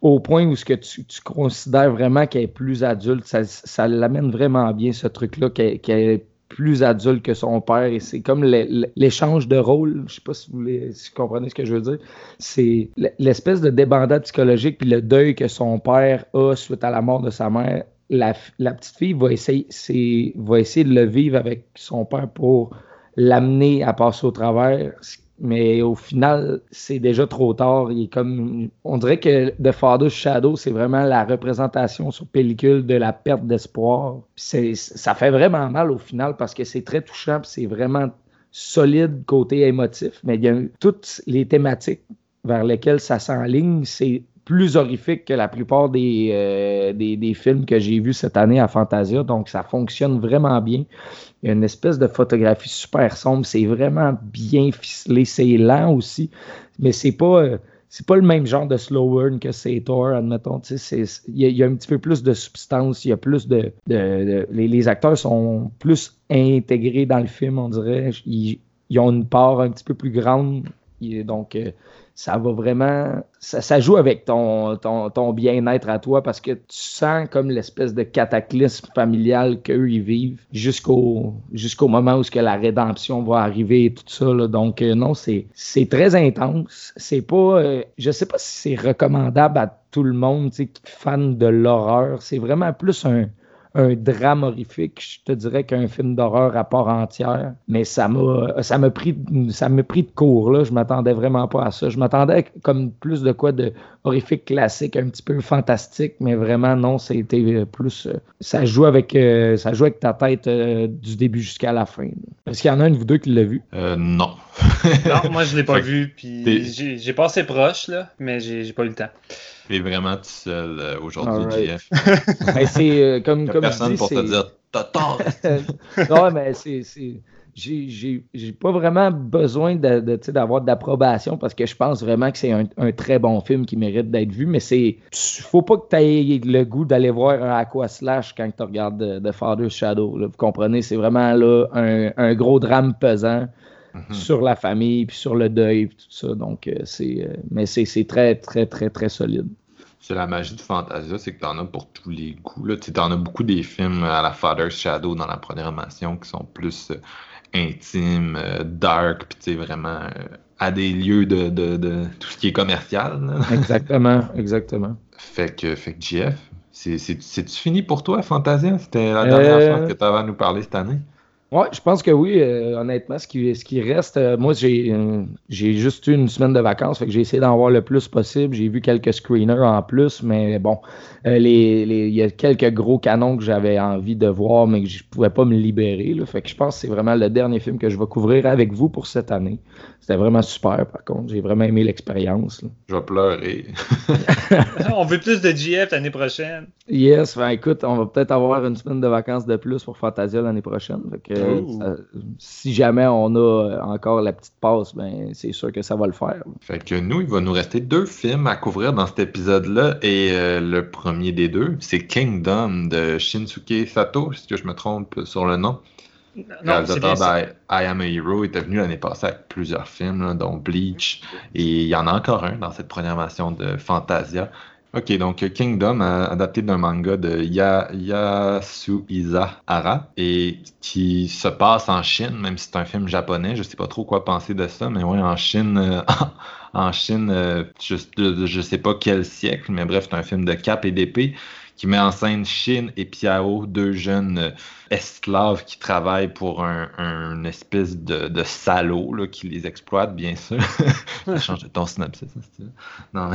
au point où ce que tu, considères vraiment qu'elle est plus adulte, ça, l'amène vraiment bien ce truc-là, qu'elle plus adulte que son père et c'est comme l'échange de rôle. Je sais pas si vous, comprenez ce que je veux dire. C'est l'espèce de débandade psychologique puis le deuil que son père a suite à la mort de sa mère. La, petite fille va essayer, va essayer de le vivre avec son père pour l'amener à passer au travers, mais au final, c'est déjà trop tard. Il comme, on dirait que The Father's Shadow, c'est vraiment la représentation sur pellicule de la perte d'espoir. Ça fait vraiment mal au final parce que c'est très touchant, c'est vraiment solide côté émotif, mais il y a toutes les thématiques vers lesquelles ça s'enligne, c'est plus horrifique que la plupart des, euh, des, des, films que j'ai vus cette année à Fantasia. Donc, ça fonctionne vraiment bien. Il y a une espèce de photographie super sombre. C'est vraiment bien ficelé. C'est lent aussi, mais c'est pas. Euh, c'est pas le même genre de slow burn que Sator, admettons. Il y, a un petit peu plus de substance, il y a plus de. les, acteurs sont plus intégrés dans le film, on dirait. Ils, ils ont une part un petit peu plus grande. Donc, euh, ça va vraiment. Ça, joue avec ton, ton, bien-être à toi parce que tu sens comme l'espèce de cataclysme familial qu'eux ils vivent jusqu'au moment où que la rédemption va arriver et tout ça. Donc, euh, non, c'est très intense. C'est pas. Euh, je sais pas si c'est recommandable à tout le monde qui est fan de l'horreur. C'est vraiment plus un un drame horrifique, je te dirais qu'un film d'horreur à part entière. Mais ça m'a, ça pris, pris de court là. Je m'attendais vraiment pas à ça. Je m'attendais comme plus de quoi de horrifique classique, un petit peu fantastique, mais vraiment non, c'était plus, ça joue avec, euh, ça joue avec ta tête euh, du début jusqu'à la fin. Est-ce qu'il y en a un de vous deux qui l'a vu? Euh, Non. non, moi je l'ai pas vu, puis j'ai, passé proche là, mais j'ai, j'ai pas eu le temps vraiment tout seul euh, aujourd'hui, Jeff. Ben, c'est euh, comme, comme personne pour te dire t'as tort. non, mais c'est. J'ai pas vraiment besoin d'avoir de, d'approbation parce que je pense vraiment que c'est un, très bon film qui mérite d'être vu, mais c'est. Faut pas que tu aies le goût d'aller voir un Aqua Slash quand tu regardes The Father's Shadow. vous comprenez? C'est vraiment là un, un, gros drame pesant. Mhm. sur la famille, puis sur le deuil, puis tout ça. Donc, euh, c'est, mais c'est très, très, très, très solide. C'est la magie de Fantasia, c'est que t'en as pour tous les goûts. Là. Tu en as beaucoup des films à la Father's Shadow dans la programmation qui sont plus euh, intimes, euh, dark, puis tu sais, vraiment euh, à des lieux de, de, de, tout ce qui est commercial. Là. Exactement, exactement. Fait que, fait que GF, c'est-tu fini pour toi, Fantasia? C'était la dernière euh... fois que tu avais à nous parler cette année? Oui, je pense que oui. Euh, honnêtement, ce qui, ce qui reste, euh, moi, j'ai euh, j'ai juste eu une semaine de vacances, fait que j'ai essayé d'en voir le plus possible. J'ai vu quelques screeners en plus, mais bon, les, les, il y a quelques gros canons que j'avais envie de voir, mais que je pouvais pas me libérer. Là, fait que je pense que c'est vraiment le dernier film que je vais couvrir avec vous pour cette année. C'était vraiment super, par contre. J'ai vraiment aimé l'expérience. Je vais pleurer. on veut plus de GF l'année prochaine. Yes, ben écoute, on va peut-être avoir une semaine de vacances de plus pour Fantasia l'année prochaine. Fait que, ça, si jamais on a encore la petite passe, ben c'est sûr que ça va le faire. Fait que nous, il va nous rester deux films à couvrir dans cet épisode-là. Et euh, le premier des deux, c'est Kingdom de Shinsuke Sato, si je me trompe sur le nom? Non, réalisateur de I, Am a Hero était venu l'année passée avec plusieurs films, là, dont Bleach. Et il y en a encore un dans cette programmation de Fantasia. Ok, donc Kingdom, adapté d'un manga de ya Yasuiza Hara, et qui se passe en Chine, même si c'est un film japonais. Je sais pas trop quoi penser de ça, mais ouais, en Chine, euh, en Chine, euh, je, je sais pas quel siècle, mais bref, c'est un film de cap et d'épée qui met en scène Shin et Piao, deux jeunes euh, esclaves qui travaillent pour un, espèce de, de salaud là, qui les exploite, bien sûr. change de ton synopsis, hein, Non,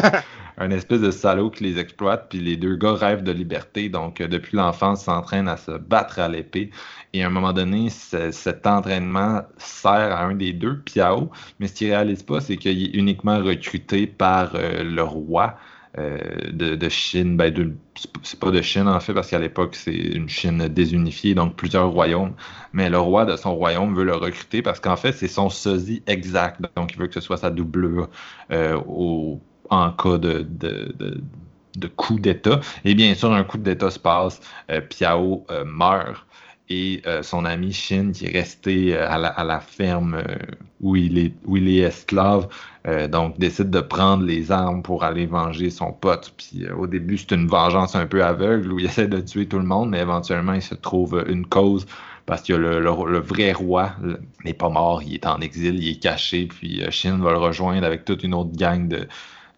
un espèce de salaud qui les exploite, puis les deux gars rêvent de liberté, donc euh, depuis l'enfance s'entraînent à se battre à l'épée. Et à un moment donné, cet entraînement sert à un des deux, Piao, mais ce qu'il réalise pas, c'est qu'il est uniquement recruté par euh, le roi. Euh, de, Chine, ben c'est pas de Chine en fait, parce qu'à l'époque c'est une Chine désunifiée, donc plusieurs royaumes. Mais le roi de son royaume veut le recruter parce qu'en fait c'est son sosie exact, donc il veut que ce soit sa doublure euh, en cas de, de, coup d'État. Et bien sûr, un coup d'État se passe, euh, Piao meurt et euh, son ami Shin qui est resté euh, à, la, ferme euh, où, il est, esclave, donc décide de prendre les armes pour aller venger son pote. Puis au début, c'est une vengeance un peu aveugle où il essaie de tuer tout le monde, mais éventuellement, il se trouve une cause parce que le, le, vrai roi n'est pas mort, il est en exil, il est caché, puis Shin va le rejoindre avec toute une autre gang de,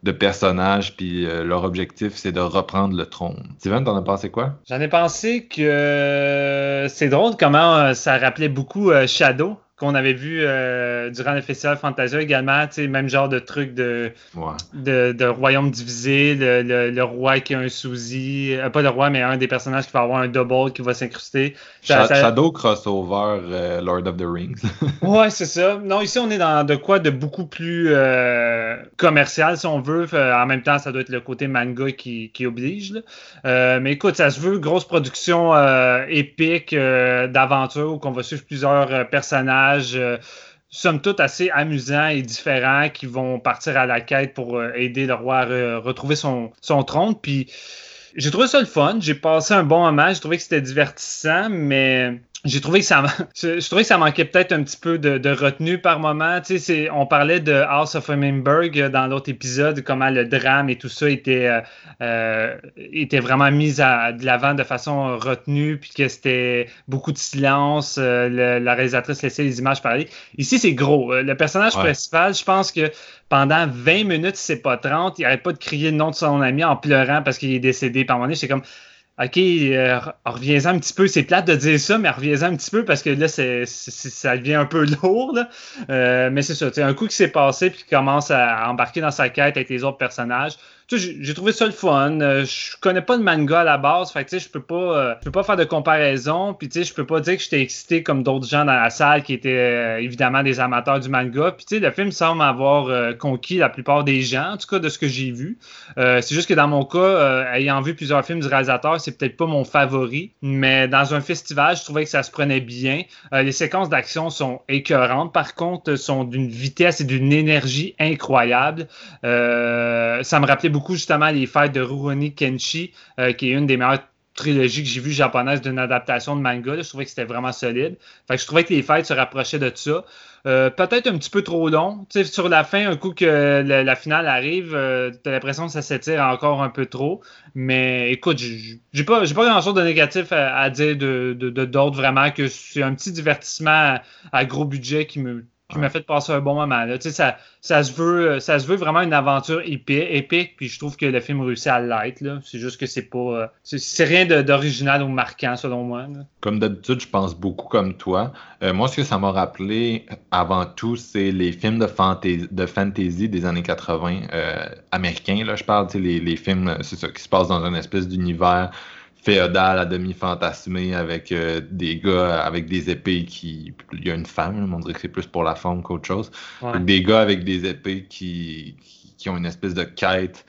de personnages, puis euh, leur objectif, c'est de reprendre le trône. Steven, t'en as pensé quoi? J'en ai pensé que euh, c'est drôle comment euh, ça rappelait beaucoup Shadow qu'on avait vu euh, durant le festival Fantasia également, même genre de truc de, de, royaume divisé, le, roi qui a un souci, euh, pas le roi, mais un des personnages qui va avoir un double qui va s'incruster. Shadow crossover euh, Lord of the Rings. ouais, c'est ça. Non, ici on est dans de quoi de beaucoup plus commercial si on veut. en même temps, ça doit être le côté manga qui, qui oblige. mais écoute, ça se veut grosse production épique d'aventure où on va suivre plusieurs personnages euh, somme toute assez amusants et différents qui vont partir à la quête pour euh, aider le roi à retrouver son, son trône. Puis j'ai trouvé ça le fun. J'ai passé un bon moment. J'ai trouvé que c'était divertissant, mais j'ai trouvé que ça je, trouvais que ça manquait peut-être un petit peu de, retenue par moment. Tu sais, on parlait de House of Hummingbird euh, dans l'autre épisode, comment le drame et tout ça était, euh, euh, était vraiment mis à, de l'avant de façon retenue, puis que c'était beaucoup de silence, la réalisatrice laissait les images parler. Ici, c'est gros. Le personnage principal, je pense que pendant 20 minutes, c'est pas 30, il n'arrête pas de crier le nom de son ami en pleurant parce qu'il est décédé. Par un moment c'est comme OK, euh, reviens-en un petit peu. C'est plate de dire ça, mais reviens-en un petit peu parce que là, c'est, ça devient un peu lourd. Euh, mais c'est ça. Un coup qui s'est passé puis qui commence à embarquer dans sa quête avec les autres personnages, j'ai trouvé ça le fun. Euh, je connais pas de manga à la base, fait que je peux pas, euh, peux pas faire de comparaison. Puis je peux pas dire que j'étais excité comme d'autres gens dans la salle qui étaient euh, évidemment des amateurs du manga. Puis le film semble avoir conquis la plupart des gens, en tout cas de ce que j'ai vu. c'est juste que dans mon cas, ayant vu plusieurs films du réalisateur, c'est peut-être pas mon favori. Mais dans un festival, je trouvais que ça se prenait bien. les séquences d'action sont écœurantes, par contre, sont d'une vitesse et d'une énergie incroyable. ça me rappelait beaucoup justement les fêtes de Rurouni Kenshi, euh, qui est une des meilleures trilogie que j'ai vue japonaise d'une adaptation de manga. Je trouvais que c'était vraiment solide. Fait que je trouvais que les fêtes se rapprochaient de ça. Euh, peut-être un petit peu trop long. sais, sur la fin, un coup que la, finale arrive, euh, tu as l'impression que ça s'étire encore un peu trop. Mais écoute, j'ai pas, pas grand-chose de négatif à, dire de, d'autre vraiment que c'est un petit divertissement à gros budget qui me qui m'a fait passer un bon moment. Là. Ça, ça, se veut, ça se veut vraiment une aventure épique, épique puis je trouve que le film réussit à l'être. C'est juste que c'est pas. Euh, c'est rien d'original ou marquant, selon moi. Comme d'habitude, je pense beaucoup comme toi. Euh, moi, ce que ça m'a rappelé avant tout, c'est les films de, fantasy, de fantasy des années 80 euh, américains. Là, je parle, les, les films, c'est ça, qui se passent dans une espèce d'univers féodal à demi fantasmé avec euh, des gars avec des épées qui. Il y a une femme, on dirait que c'est plus pour la forme qu'autre chose. Des gars avec des épées qui, qui, ont une espèce de quête.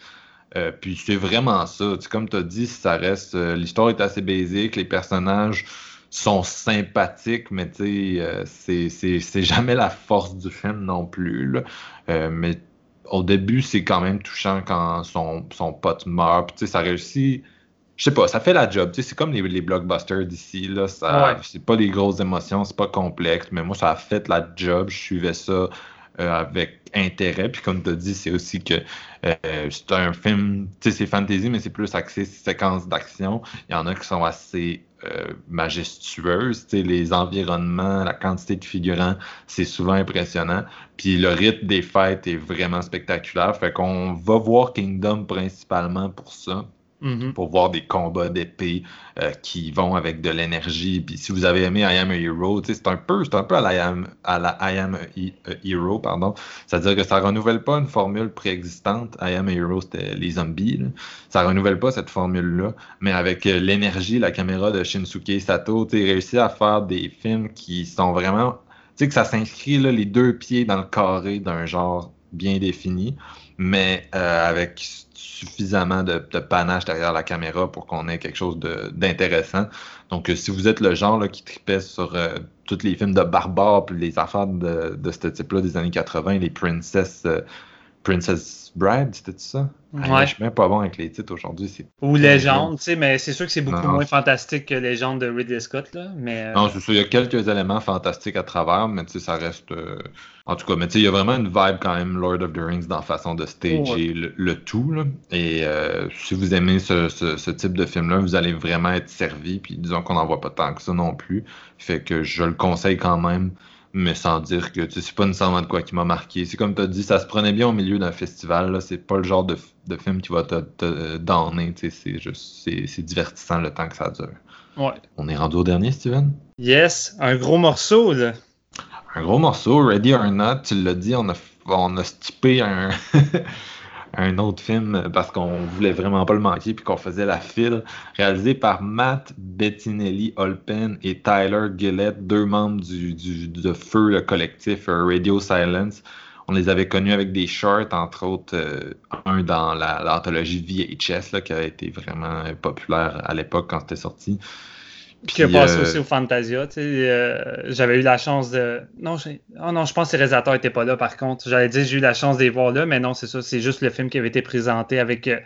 Euh, puis c'est vraiment ça. comme tu as dit, ça reste. Euh, l'histoire est assez basique, les personnages sont sympathiques, mais tu sais, c'est jamais la force du film non plus. mais au début, c'est quand même touchant quand son, son pote meurt. Puis ça réussit je sais pas, ça fait la job. Tu sais, c'est comme les, les blockbusters d'ici. Là, ça, c'est pas des grosses émotions, c'est pas complexe, mais moi, ça a fait la job. Je suivais ça euh, avec intérêt. Puis comme tu as dit, c'est aussi que euh, c'est un film, tu sais, c'est fantasy, mais c'est plus axé séquences d'action. Il y en a qui sont assez euh, majestueuses. Tu sais, les environnements, la quantité de figurants, c'est souvent impressionnant. Puis le rythme des fêtes est vraiment spectaculaire. Fait qu'on va voir Kingdom principalement pour ça. Mm-hmm. pour voir des combats d'épée euh, qui vont avec de l'énergie. Puis si vous avez aimé I Am a Hero, c'est un peu, un peu à la I Am, à la I Am a, Hero, pardon. C'est-à-dire que ça renouvelle pas une formule préexistante. I Am a Hero, c'était les zombies. Ça renouvelle pas cette formule-là, mais avec euh, l'énergie, la caméra de Shinsuke Sato, tu réussi à faire des films qui sont vraiment, tu sais que ça s'inscrit les deux pieds dans le carré d'un genre bien défini, mais euh, avec suffisamment de, panache derrière la caméra pour qu'on ait quelque chose d'intéressant. Donc, euh, si vous êtes le genre qui tripait sur euh, tous les films de barbares puis les affaires de, ce type-là des années 80, les Princess, euh, Princess Bride, c'était ça? Ouais. je suis même pas bon avec les titres aujourd'hui. Ou Légende, tu sais, mais c'est sûr que c'est beaucoup moins fantastique que Légende de Ridley Scott. Là, mais, Non, c'est sûr, il y a quelques éléments fantastiques à travers, mais tu sais, ça reste. En tout cas, mais tu sais, il y a vraiment une vibe quand même Lord of the Rings dans la façon de stager le, tout. Là. Et euh, si vous aimez ce, type de film-là, vous allez vraiment être servi. Puis disons qu'on n'en voit pas tant que ça non plus. Fait que je le conseille quand même, mais sans dire que c'est pas nécessairement de quoi qui m'a marqué. C'est comme tu as dit, ça se prenait bien au milieu d'un festival. C'est pas le genre de, film qui va te, te donner. C'est juste c'est divertissant le temps que ça dure. Ouais. On est rendu au dernier, Steven? Yes, un gros morceau, là un gros morceau, Ready or Not, tu l'as dit, on a, on a skippé un, un autre film parce qu'on voulait vraiment pas le manquer puis qu'on faisait la file, réalisé par Matt Bettinelli Olpen et Tyler Gillette, deux membres du, du de Feu, le collectif euh, Radio Silence. On les avait connus avec des shorts, entre autres, euh, un dans l'anthologie VHS là, qui a été vraiment populaire à l'époque quand c'était sorti qui a passé euh, aussi au Fantasia. Euh, j'avais eu la chance de. Non, oh non, je pense que les réalisateurs n'étaient pas là par contre. J'allais dire j'ai eu la chance de les voir là, mais non, c'est ça. C'est juste le film qui avait été présenté avec euh,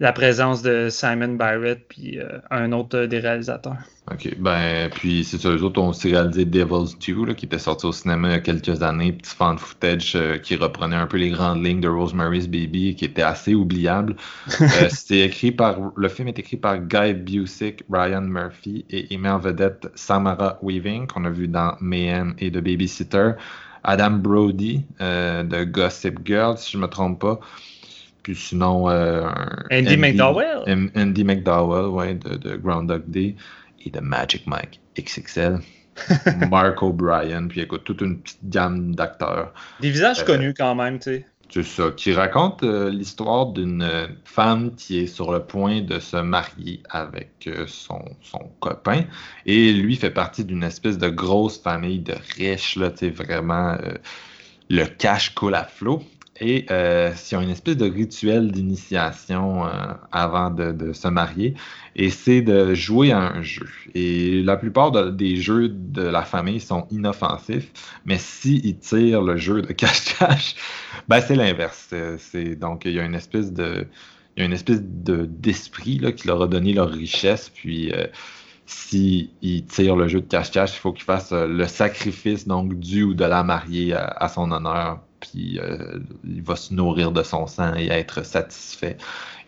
la présence de Simon Barrett puis un autre des réalisateurs. OK. Ben, puis c'est ça, eux autres ont aussi réalisé Devil's Due, qui était sorti au cinéma il y a quelques années, petit fan footage euh, qui reprenait un peu les grandes lignes de Rosemary's Baby, qui était assez oubliable. euh, écrit par, le film est écrit par Guy Busick, Ryan Murphy et il met en vedette Samara Weaving, qu'on a vu dans Mayhem et The Babysitter, Adam Brody euh, de Gossip Girl, si je me trompe pas. Puis sinon, euh, Andy, McDowell? Andy McDowell, ouais, de, de Groundhog Day et de Magic Mike XXL. Mark O'Brien, puis écoute, toute une petite gamme d'acteurs. Des visages euh, connus quand même, tu sais. C'est ça, qui raconte euh, l'histoire d'une femme qui est sur le point de se marier avec euh, son, son, copain. Et lui fait partie d'une espèce de grosse famille de riches, là, tu sais, vraiment, le cash coule à flot. Et euh, a une espèce de rituel d'initiation avant de, de, se marier et c'est de jouer à un jeu. Et la plupart des jeux de la famille sont inoffensifs, mais s'ils tirent le jeu de cache-cache, ben c'est l'inverse. C'est, donc, il y a une espèce de il y a une espèce de d'esprit qui leur a donné leur richesse. Puis euh, s'ils tirent le jeu de cache-cache, il faut qu'il fasse euh, le sacrifice donc du ou de la mariée à, son honneur. Puis euh, il va se nourrir de son sang et être satisfait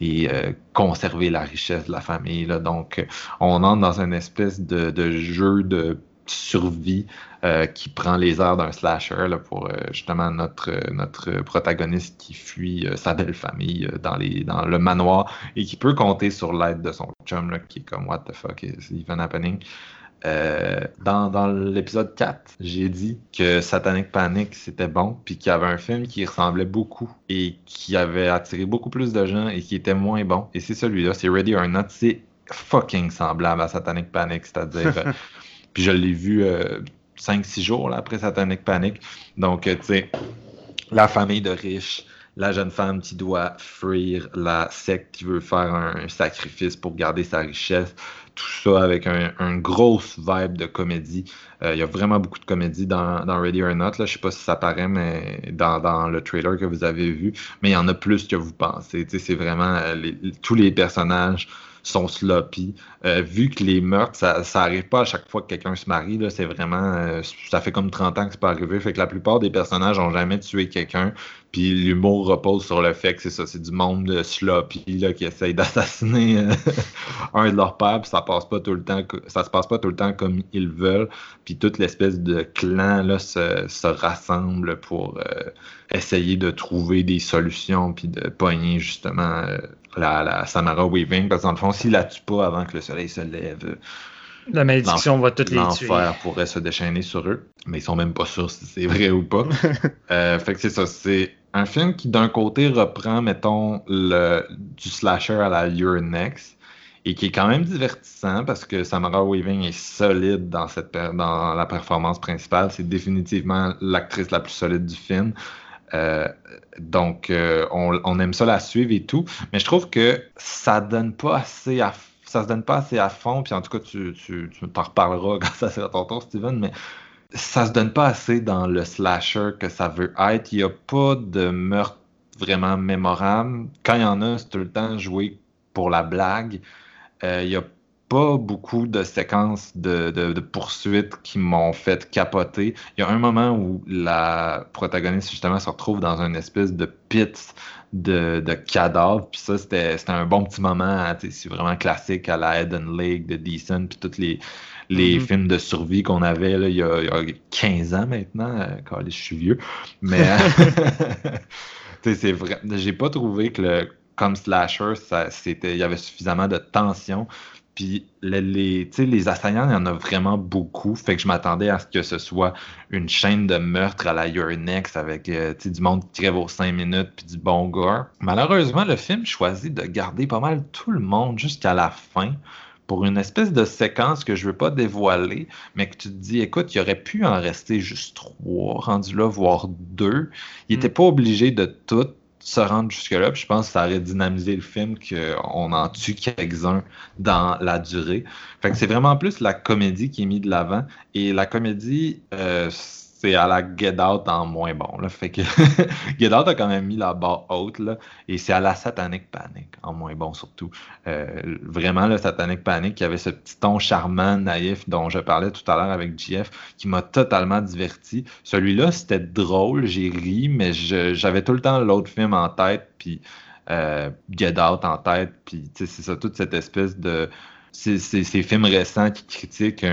et conserver la richesse de la famille. Donc, on entre dans une espèce de, jeu de survie euh, qui prend les airs d'un slasher pour euh, justement notre, notre protagoniste qui fuit euh, sa belle famille dans, le manoir et qui peut compter sur l'aide de son chum qui est comme What the fuck is even happening? Dans, dans l'épisode 4, j'ai dit que Satanic Panic c'était bon, puis qu'il y avait un film qui ressemblait beaucoup et qui avait attiré beaucoup plus de gens et qui était moins bon. Et c'est celui-là, c'est Ready or Not, c'est fucking semblable à Satanic Panic, c'est-à-dire Puis je l'ai vu 5-6 euh, jours après Satanic Panic. Donc, euh, tu sais, la famille de riches, la jeune femme qui doit fuir la secte qui veut faire un, sacrifice pour garder sa richesse. Tout ça avec un, un grosse vibe de comédie. Euh, il y a vraiment beaucoup de comédie dans, dans Ready or Not. Là. Je sais pas si ça paraît, mais dans, dans, le trailer que vous avez vu. Mais il y en a plus que vous pensez. C'est vraiment tous les personnages sont sloppy. Euh, vu que les meurtres, ça, ça arrive pas à chaque fois que quelqu'un se marie, là, c'est vraiment. Euh, ça fait comme 30 ans que c'est pas arrivé. Fait que la plupart des personnages ont jamais tué quelqu'un. Puis l'humour repose sur le fait que c'est ça, c'est du monde sloppy là, qui essaye d'assassiner euh, un de leurs pères, puis ça passe pas tout le temps, ça se passe pas tout le temps comme ils veulent. Puis toute l'espèce de clan là se, se rassemble pour essayer de trouver des solutions, puis de pogner justement la, Samara Weaving, parce que dans le fond, s'il la tue pas avant que le soleil se lève, la malédiction va toutes les tuer. L'enfer pourrait se déchaîner sur eux, mais ils sont même pas sûrs si c'est vrai ou pas. euh, fait que c'est ça, c'est un film qui d'un côté reprend, mettons, le, du slasher à la Next et qui est quand même divertissant parce que Samara Weaving est solide dans, cette, dans la performance principale. C'est définitivement l'actrice la plus solide du film. Euh, donc, euh, on, aime ça la suivre et tout, mais je trouve que ça donne pas assez à ça se donne pas assez à fond, puis en tout cas, tu, tu, t'en reparleras quand ça sera ton tour, Steven, mais ça se donne pas assez dans le slasher que ça veut être. Il n'y a pas de meurtre vraiment mémorable. Quand il y en a, c'est tout le temps joué pour la blague. Euh, il n'y a pas beaucoup de séquences de, de, poursuites qui m'ont fait capoter. Il y a un moment où la protagoniste, justement, se retrouve dans une espèce de pit de, de cadavres. Puis ça, c'était un bon petit moment. Hein, c'est vraiment classique à la Eden Lake de Decent. Puis tous les, les mm-hmm. films de survie qu'on avait là, il, y a, il, y a, 15 ans maintenant. Euh, quand je suis vieux. Mais c'est vrai. J'ai pas trouvé que le comme slasher, ça, il y avait suffisamment de tension. Puis les, les, les assaillants, il y en a vraiment beaucoup. Fait que je m'attendais à ce que ce soit une chaîne de meurtres à la Next avec euh, du monde qui crève aux cinq minutes puis du bon gore. Malheureusement, le film choisit de garder pas mal tout le monde jusqu'à la fin pour une espèce de séquence que je veux pas dévoiler, mais que tu te dis, écoute, il aurait pu en rester juste trois, rendu là, voire deux. Il n'était mm. pas obligé de tout se rendre jusque-là. je pense que ça aurait dynamisé le film qu'on en tue quelques-uns dans la durée. Fait que c'est vraiment plus la comédie qui est mise de l'avant. Et la comédie, euh, c'est à la Get Out en moins bon. Là. Fait que Get Out a quand même mis la barre haute. Là, et c'est à la Satanic Panic en moins bon surtout. Euh, vraiment, le Satanic Panic qui avait ce petit ton charmant, naïf dont je parlais tout à l'heure avec JF, qui m'a totalement diverti. Celui-là, c'était drôle, j'ai ri, mais j'avais tout le temps l'autre film en tête, puis euh, Get Out en tête, puis c'est ça, toute cette espèce de ces, films récents qui critiquent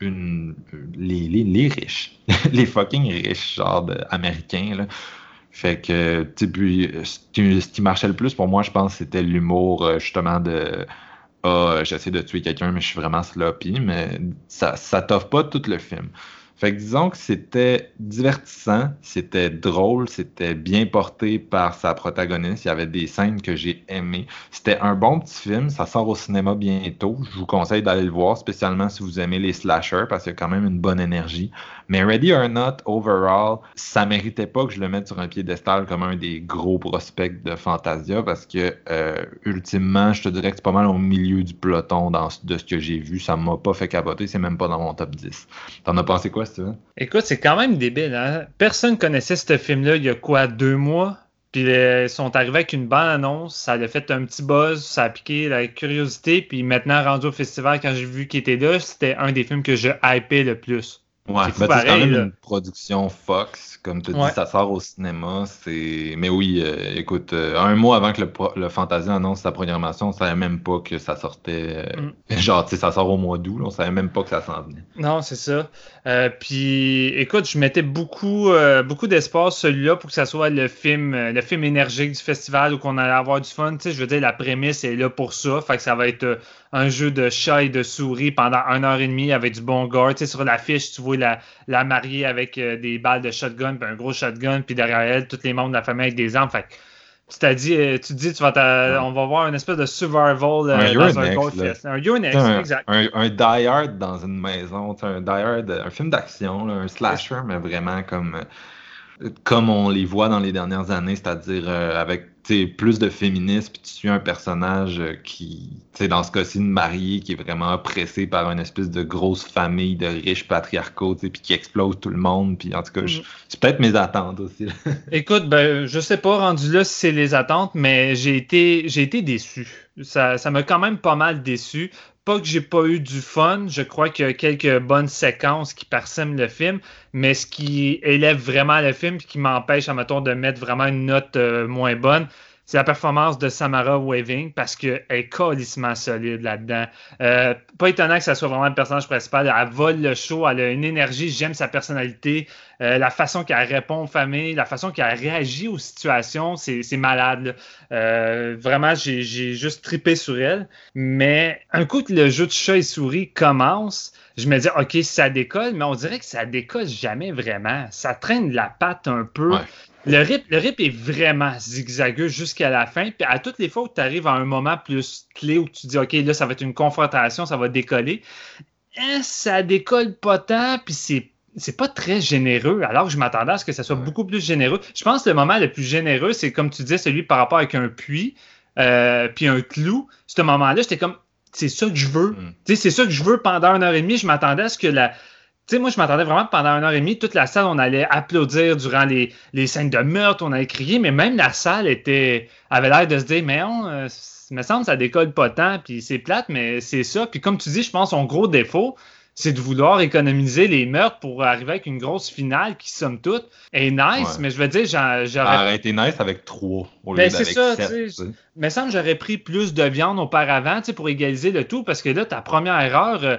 une, les, riches, les fucking riches, genre américains. Là. Fait que, puis, ce qui, marchait le plus pour moi, je pense, c'était l'humour, euh, justement, de Ah, j'essaie de tuer quelqu'un, mais je suis vraiment sloppy, mais ça, ça t'offre pas tout le film. Fait que disons que c'était divertissant, c'était drôle, c'était bien porté par sa protagoniste. Il y avait des scènes que j'ai aimées. C'était un bon petit film. Ça sort au cinéma bientôt. Je vous conseille d'aller le voir, spécialement si vous aimez les slashers, parce qu'il y a quand même une bonne énergie. Mais Ready or Not, overall, ça méritait pas que je le mette sur un piédestal comme un des gros prospects de Fantasia, parce que, euh, ultimement, je te dirais que c'est pas mal au milieu du peloton dans, de ce que j'ai vu. Ça m'a pas fait capoter. C'est même pas dans mon top 10. T'en as pensé quoi? Écoute, c'est quand même débile. Hein? Personne connaissait ce film-là il y a quoi, deux mois? Puis ils sont arrivés avec une bonne annonce, ça a fait un petit buzz, ça a piqué la curiosité. Puis maintenant, rendu au festival, quand j'ai vu qu'il était là, c'était un des films que je hypais le plus. Ouais, c'est quand même une production Fox, comme tu dis, ça sort au cinéma. C'est, mais oui, euh, écoute, euh, un mois avant que le, le Fantasy annonce sa programmation, on savait même pas que ça sortait. Euh, mm. Genre, tu sais, ça sort au mois d'août, on savait même pas que ça s'en venait. Non, c'est ça. puis, écoute, je mettais beaucoup, beaucoup d'espace celui-là pour que ça soit le film, le film énergique du festival où qu'on allait avoir du fun. Tu sais, je veux dire, la prémisse est là pour ça. Fait que ça va être un jeu de chat et de souris pendant une heure et demie avec du bon gore. Tu sais, sur l'affiche, tu vois la, la mariée avec euh, des balles de shotgun, puis un gros shotgun, puis derrière elle, tous les membres de la famille avec des armes. Fait tu t'as dit, euh, tu te dis, tu vas on va voir une espèce de survival euh, un dans un Goldfest. Un Urnix, exact. Un, un, Die Hard dans une maison, un Die un film d'action, un slasher, mais vraiment comme, comme on les voit dans les dernières années, c'est-à-dire avec plus de féminisme, puis tu suis un personnage euh, qui, dans ce cas-ci, une mariée qui est vraiment oppressée par une espèce de grosse famille de riches patriarcaux, puis qui explose tout le monde. Puis en tout cas, mm. c'est peut-être mes attentes aussi. Écoute, ben, je sais pas rendu là si c'est les attentes, mais j'ai été, j'ai été déçu. Ça, ça m'a quand même pas mal déçu pas que j'ai pas eu du fun, je crois qu'il y a quelques bonnes séquences qui parsèment le film, mais ce qui élève vraiment le film et qui m'empêche, à tour de mettre vraiment une note euh, moins bonne, c'est la performance de Samara Waving parce qu'elle est colissement solide là-dedans. Euh, pas étonnant que ça soit vraiment le personnage principal. Elle vole le show, elle a une énergie, j'aime sa personnalité, euh, la façon qu'elle répond aux familles, la façon qu'elle réagit aux situations, c'est malade. Euh, vraiment, j'ai juste tripé sur elle. Mais un coup que le jeu de chat et souris commence, je me dis, OK, ça décolle, mais on dirait que ça décolle jamais vraiment. Ça traîne la patte un peu. Le rip, le rip est vraiment zigzagueux jusqu'à la fin. Puis à toutes les fois où tu arrives à un moment plus clé où tu dis OK, là, ça va être une confrontation, ça va décoller, hein, ça décolle pas tant, puis c'est c'est pas très généreux, alors que je m'attendais à ce que ça soit beaucoup plus généreux. Je pense que le moment le plus généreux, c'est comme tu disais, celui par rapport avec un puits, euh, puis un clou. Ce moment-là, j'étais comme, c'est ça que je veux. Mm. C'est ça que je veux pendant une heure et demie. Je m'attendais à ce que la, sais, moi, je m'attendais vraiment pendant une heure et demie, toute la salle, on allait applaudir durant les, les scènes de meurtre, on allait crier, mais même la salle était avait l'air de se dire, mais on, euh, me semble ça décolle pas tant, puis c'est plate, mais c'est ça. Puis comme tu dis, je pense son gros défaut, c'est de vouloir économiser les meurtres pour arriver avec une grosse finale qui, somme toute, est nice, mais je veux dire, j'aurais. aurait été nice avec trois au lieu ben, c'est ça, tu sais. Mais semble j'aurais pris plus de viande auparavant, tu sais, pour égaliser le tout, parce que là, ta première erreur. Euh,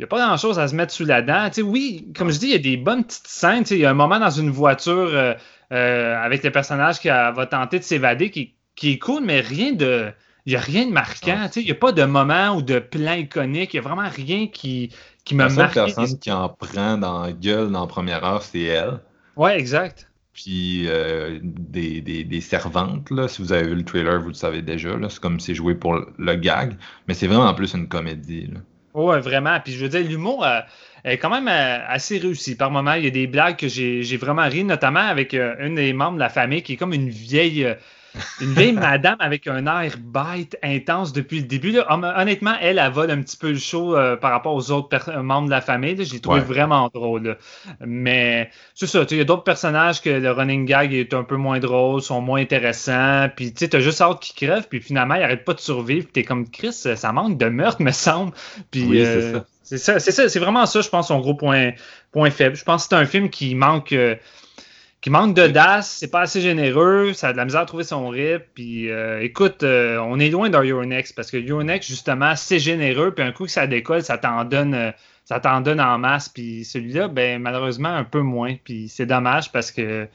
n'y a pas grand-chose à se mettre sous la dent. oui, comme je dis, il y a des bonnes petites scènes. Il y a un moment dans une voiture euh, euh, avec le personnage qui va tenter de s'évader qui, est cool, mais rien de. Il n'y a rien de marquant. Il n'y a pas de moment ou de plan iconique. Il n'y a vraiment rien qui, qui me marque. La seule personne qui en prend dans la gueule dans la première heure, c'est elle. Ouais, exact. Puis euh, des, servantes, là, si vous avez vu le trailer, vous le savez déjà. C'est comme c'est joué pour le gag, mais c'est vraiment en plus une comédie. Là. Oui, vraiment. Puis je veux dire, l'humour euh, est quand même euh, assez réussi. Par moments, il y a des blagues que j'ai vraiment ri, notamment avec euh, une des membres de la famille qui est comme une vieille une vieille madame avec un air bête intense depuis le début. Honnêtement, elle, elle vole un petit peu le show euh, par rapport aux autres membres de la famille. Je l'ai trouvé vraiment drôle. Mais c'est ça, il y a d'autres personnages que le running gag est un peu moins drôle, sont moins intéressants. Puis tu as juste hâte qu'ils crèvent, puis finalement, ils n'arrêtent pas de survivre. Tu es comme Chris, ça manque de meurtre, me semble. Puis, euh, c'est ça. C'est ça, c'est vraiment ça, je pense, son gros point, point faible. Je pense que c'est un film qui manque. Euh, qui manque d'audace, c'est pas assez généreux, ça a de la misère à trouver son rip. Puis euh, écoute, euh, on est loin d'un Euronext parce que Euronext, justement, c'est généreux, puis un coup que ça décolle, ça t'en donne, euh, ça t'en donne en masse. Puis celui-là, ben malheureusement, un peu moins. Puis c'est dommage parce que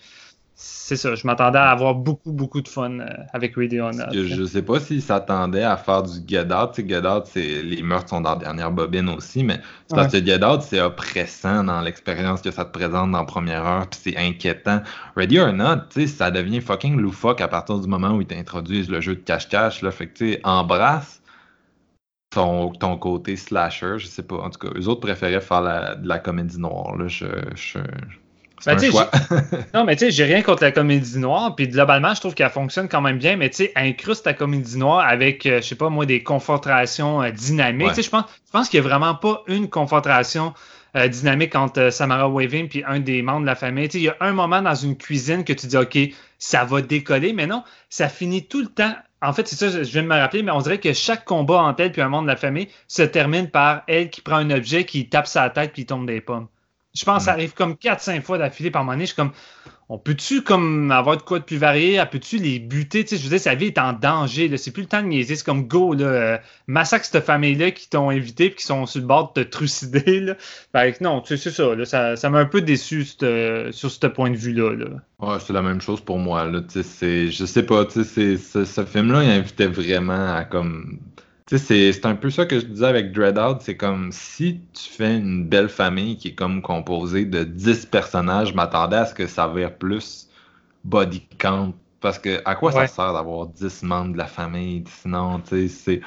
c'est ça, je m'attendais à avoir beaucoup, beaucoup de fun euh, avec Radio Je sais pas s'il s'attendait à faire du Get Out. Tu sais, Get Out, les meurtres sont dans la dernière bobine aussi, mais c'est parce que Get Out, c'est oppressant dans l'expérience que ça te présente dans la première heure, puis c'est inquiétant. Ready or Not, tu sais, ça devient fucking loufoque à partir du moment où ils t'introduisent le jeu de cache-cache. Fait que, tu sais, embrasse ton, ton côté slasher, je sais pas. En tout cas, eux autres préféraient faire de la comédie noire. Là. je, ben, non, mais tu sais, j'ai rien contre la comédie noire. Puis globalement, je trouve qu'elle fonctionne quand même bien. Mais tu sais, incruste ta comédie noire avec, euh, je sais pas moi, des confrontations euh, dynamiques. Tu sais, je pense, qu'il n'y a vraiment pas une confrontation euh, dynamique entre Samara Weaving puis un des membres de la famille. Il y a un moment dans une cuisine que tu dis, OK, ça va décoller, mais non, ça finit tout le temps. En fait, c'est ça, je viens de me rappeler, mais on dirait que chaque combat entre elle puis un membre de la famille se termine par elle qui prend un objet, qui tape sa tête puis tombe des pommes. Je pense que ça arrive comme 4-5 fois d'affilée par moment. Je suis comme, on peut-tu comme avoir de quoi de plus varié? Peux-tu les buter? Tu sais, je veux dire, sa vie est en danger. C'est plus le temps de niaiser. C'est comme go, là, euh, massacre cette famille-là qui t'ont invité et qui sont sur le bord de te trucider. Là. Fait non, tu sais, c'est ça, ça. Ça m'a un peu déçu sur ce point de vue-là. Là. Ouais, c'est la même chose pour moi. Là. Je sais pas, tu sais, ce film-là, il invitait vraiment à comme c'est un peu ça que je disais avec Dreadout. C'est comme si tu fais une belle famille qui est comme composée de 10 personnages, je m'attendais à ce que ça vire plus body count. Parce que à quoi ça sert d'avoir 10 membres de la famille? Sinon, tu sais, c'est.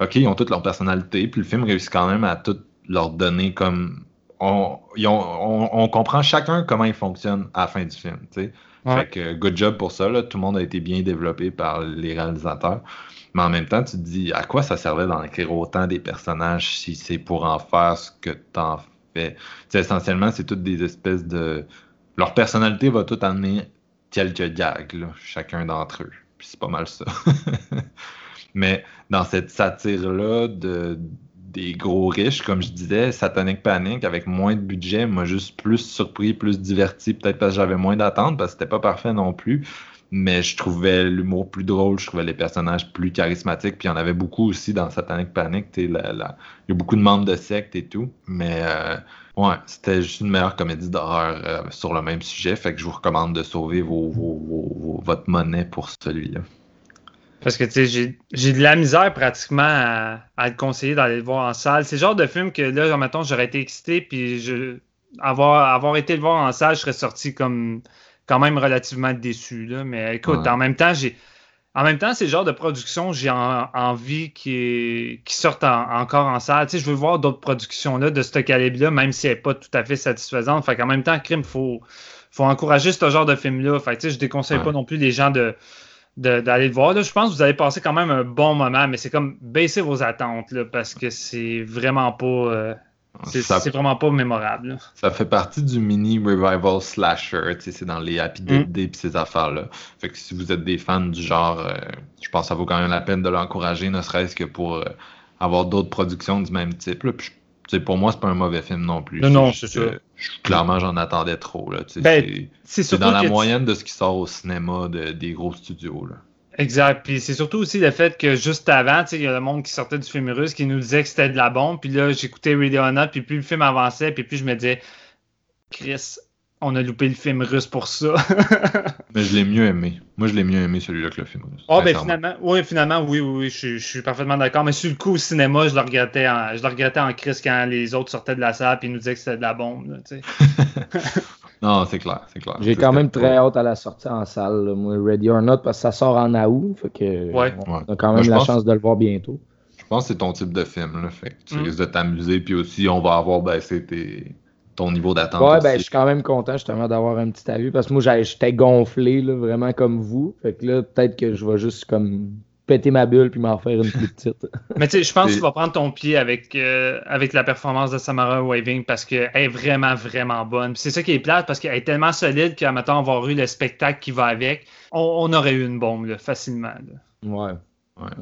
OK, ils ont toutes leur personnalité, puis le film réussit quand même à tout leur donner comme. On, on, comprend chacun comment ils fonctionnent à la fin du film. tu sais. Fait que good job pour ça. Là. Tout le monde a été bien développé par les réalisateurs. Mais en même temps, tu te dis à quoi ça servait d'en écrire autant des personnages si c'est pour en faire ce que tu en fais. sais, essentiellement, c'est toutes des espèces de. Leur personnalité va tout amener quelques gags, chacun d'entre eux. Puis c'est pas mal ça. Mais dans cette satire-là de, des gros riches, comme je disais, Satanic Panic, avec moins de budget, m'a juste plus surpris, plus diverti, peut-être parce que j'avais moins d'attentes, parce que c'était pas parfait non plus mais je trouvais l'humour plus drôle, je trouvais les personnages plus charismatiques, puis il y en avait beaucoup aussi dans Satanic Panic, il y a beaucoup de membres de secte et tout, mais euh, ouais, c'était juste une meilleure comédie d'horreur euh, sur le même sujet, fait que je vous recommande de sauver votre monnaie pour celui-là. Parce que tu sais, j'ai de la misère pratiquement à, à te conseiller d'aller le voir en salle. C'est le genre de film que là, mettons, j'aurais été excité, puis je, avoir, avoir été le voir en salle, je serais sorti comme quand même relativement déçu. Là. Mais écoute, en même temps, j'ai. En même temps, c'est le genre de production j'ai envie qui, qui sortent encore en salle. Tu sais, je veux voir d'autres productions là, de ce calibre-là, même si elle n'est pas tout à fait satisfaisante. Fait qu'en même temps, crime, faut, faut encourager ce genre de film-là. Fait que, tu sais, je déconseille pas non plus les gens de d'aller le voir. Là, je pense que vous allez passer quand même un bon moment, mais c'est comme baisser vos attentes là, parce que c'est vraiment pas. Euh, c'est vraiment pas mémorable. Ça fait partie du mini revival slasher. C'est dans les Happy Dead mm. Day et ces affaires-là. Fait que si vous êtes des fans du genre, euh, je pense que ça vaut quand même la peine de l'encourager, ne serait-ce que pour euh, avoir d'autres productions du même type. Là. Puis, pour moi, c'est pas un mauvais film non plus. Non, non, c'est ça. Clairement, j'en attendais trop. Ben, c'est dans la moyenne de ce qui sort au cinéma des gros studios. Là. Exact. Puis c'est surtout aussi le fait que juste avant, il y a le monde qui sortait du film russe qui nous disait que c'était de la bombe. Puis là, j'écoutais Radionaut, puis plus le film avançait, puis plus je me disais, Chris, on a loupé le film russe pour ça. Mais je l'ai mieux aimé. Moi, je l'ai mieux aimé celui-là que le film russe. Oh, ben finalement, oui, finalement, oui, oui, je, suis parfaitement d'accord. Mais sur le coup, au cinéma, je le regrettais en, je le regrettais en Chris quand les autres sortaient de la salle et nous disaient que c'était de la bombe. Non, c'est clair, c'est clair. J'ai quand même très hâte à la sortie en salle, moi, Ready or Not, parce que ça sort en août. Fait que ouais. on a quand même la chance de le voir bientôt. Je pense que c'est ton type de film, là. Fait que tu mm. risques de t'amuser, puis aussi, on va avoir baissé ton niveau d'attente. Ouais, ben, je suis quand même content justement d'avoir un petit avis, parce que moi, j'étais gonflé, là, vraiment comme vous. Fait que là, peut-être que je vais juste comme péter ma bulle puis m'en faire une plus petite. Mais tu sais, je pense que tu vas prendre ton pied avec, euh, avec la performance de Samara Waving parce qu'elle est vraiment, vraiment bonne. C'est ça qui est plate parce qu'elle est tellement solide qu'à maintenant avoir eu le spectacle qui va avec, on, aurait eu une bombe facilement. Ouais.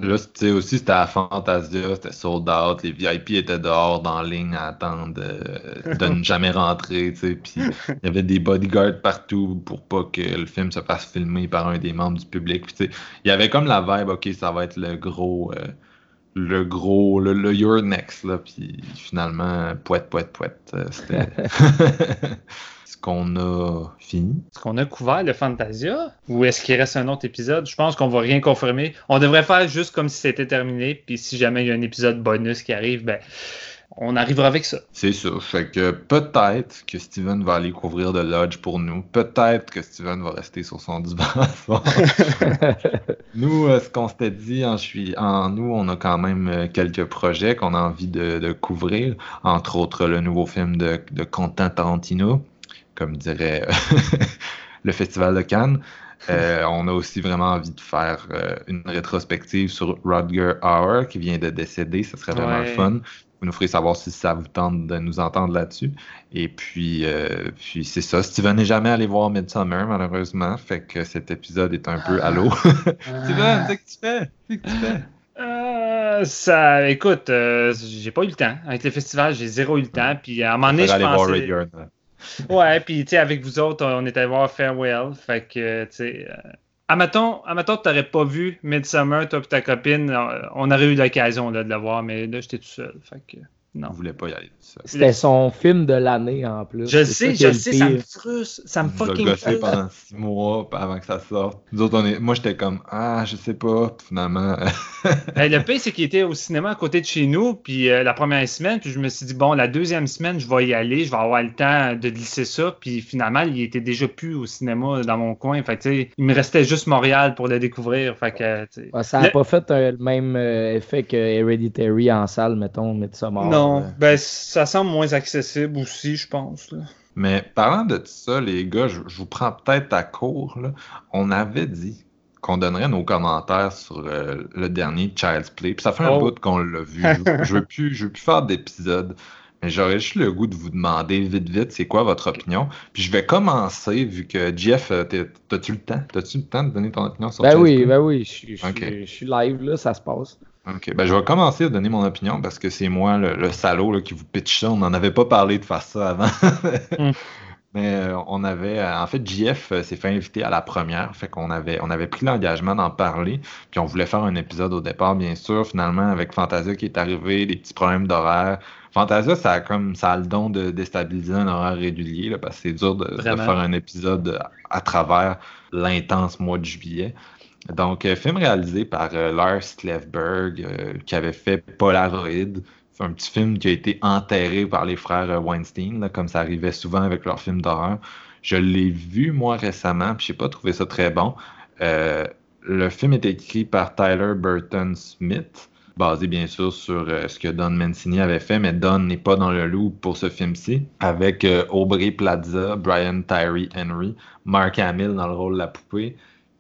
Là, tu sais, aussi, c'était à Fantasia, c'était sold out, les VIP étaient dehors dans la ligne à attendre de, ne jamais rentrer, tu sais, puis il y avait des bodyguards partout pour pas que le film se fasse filmer par un des membres du public, tu sais, il y avait comme la vibe, ok, ça va être le gros, euh, le gros, le, le Your Next, là, puis finalement, poète, poète, poète, euh, c'était... qu'on a fini? Est-ce qu'on a couvert le Fantasia? Ou est-ce qu'il reste un autre épisode? Je pense qu'on va rien confirmer. On devrait faire juste comme si c'était terminé. Puis si jamais il y a un épisode bonus qui arrive, ben on arrivera avec ça. C'est ça. Fait que peut-être que Steven va aller couvrir de Lodge pour nous. Peut-être que Steven va rester sur son divan. nous, euh, ce qu'on s'était dit en, en nous, on a quand même euh, quelques projets qu'on a envie de, couvrir. Entre autres, le nouveau film de, de Quentin Tarantino comme dirait le Festival de Cannes. Euh, on a aussi vraiment envie de faire euh, une rétrospective sur Rodger Hauer qui vient de décéder. Ce serait vraiment fun. vous nous ferez savoir si ça vous tente de nous entendre là-dessus. Et puis, euh, puis c'est ça. Steven n'est jamais allé voir Midsummer, malheureusement. Fait que cet épisode est un peu à l'eau. Steven, c'est que tu fais? C'est que tu fais? Euh, ça, écoute, euh, j'ai pas eu le temps. Avec le festival, j'ai zéro eu le temps. Puis à un moment donné, je pensais... Ouais, puis tu sais, avec vous autres, on était allé voir Farewell. Fait que, tu sais... Euh... Admettons que t'aurais pas vu Midsummer, toi et ta copine, on aurait eu l'occasion de le voir, mais là, j'étais tout seul. Fait que... Non. voulait pas y aller. C'était son film de l'année en plus. Je sais, je sais, ça me frustre. Ça me fucking frustre. pendant six mois avant que ça sorte. Nous autres, on est... moi, j'étais comme, ah, je sais pas, finalement. Ben, le pire, c'est qu'il était au cinéma à côté de chez nous, puis euh, la première semaine, puis je me suis dit, bon, la deuxième semaine, je vais y aller, je vais avoir le temps de glisser ça, puis finalement, il était déjà plus au cinéma dans mon coin. Fait que, il me restait juste Montréal pour le découvrir. Fait que, ça n'a pas fait euh, le même euh, effet que Hereditary en salle, mettons, Midsommar. Non, ben, ça semble moins accessible aussi, je pense. Mais parlant de ça, les gars, je, vous prends peut-être à court. On avait dit qu'on donnerait nos commentaires sur euh, le dernier Child's Play. Puis ça fait un oh. bout qu'on l'a vu. je veux plus, je veux plus faire d'épisode. Mais j'aurais juste le goût de vous demander vite, vite, c'est quoi votre opinion? Puis je vais commencer, vu que Jeff, euh, t'as-tu le temps? T'as-tu le temps de donner ton opinion sur Ben oui, ben oui, je suis live, là, ça se passe. OK. Ben, je vais commencer à donner mon opinion parce que c'est moi le, salaud qui vous pitch ça. On n'en avait pas parlé de faire ça avant. Hmm. Mais euh, on avait, euh, en fait, JF euh, s'est fait inviter à la première, fait qu'on avait, on avait pris l'engagement d'en parler, puis on voulait faire un épisode au départ, bien sûr. Finalement, avec Fantasia qui est arrivé, des petits problèmes d'horaire. Fantasia, ça a comme ça a le don de déstabiliser un horaire régulier, là, parce que c'est dur de, faire un épisode à travers l'intense mois de juillet. Donc, euh, film réalisé par euh, Lars Klevberg, euh, qui avait fait Polaroid. C'est un petit film qui a été enterré par les frères Weinstein, comme ça arrivait souvent avec leurs films d'horreur. Je l'ai vu, moi, récemment, puis j'ai pas trouvé ça très bon. le film est écrit par Tyler Burton Smith, basé bien sûr sur ce que Don Mancini avait fait, mais Don n'est pas dans le loup pour ce film-ci, avec Aubrey Plaza, Brian Tyree Henry, Mark Hamill dans le rôle de la poupée,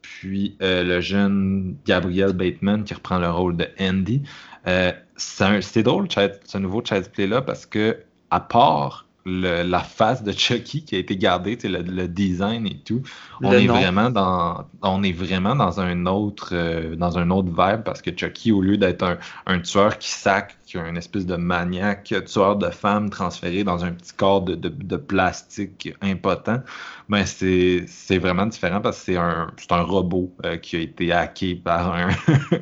puis euh, le jeune Gabriel Bateman qui reprend le rôle de Andy. Euh, c'est drôle, ce nouveau Child's Play-là, parce que à part la face de Chucky qui a été gardée, le, le design et tout, on est, vraiment dans, on est vraiment dans un autre euh, dans un autre vibe parce que Chucky, au lieu d'être un, tueur qui sac, qui a une espèce de maniaque tueur de femmes transféré dans un petit corps de, de, plastique impotent, ben c'est, vraiment différent parce que c'est un, un robot euh, qui a été hacké par un,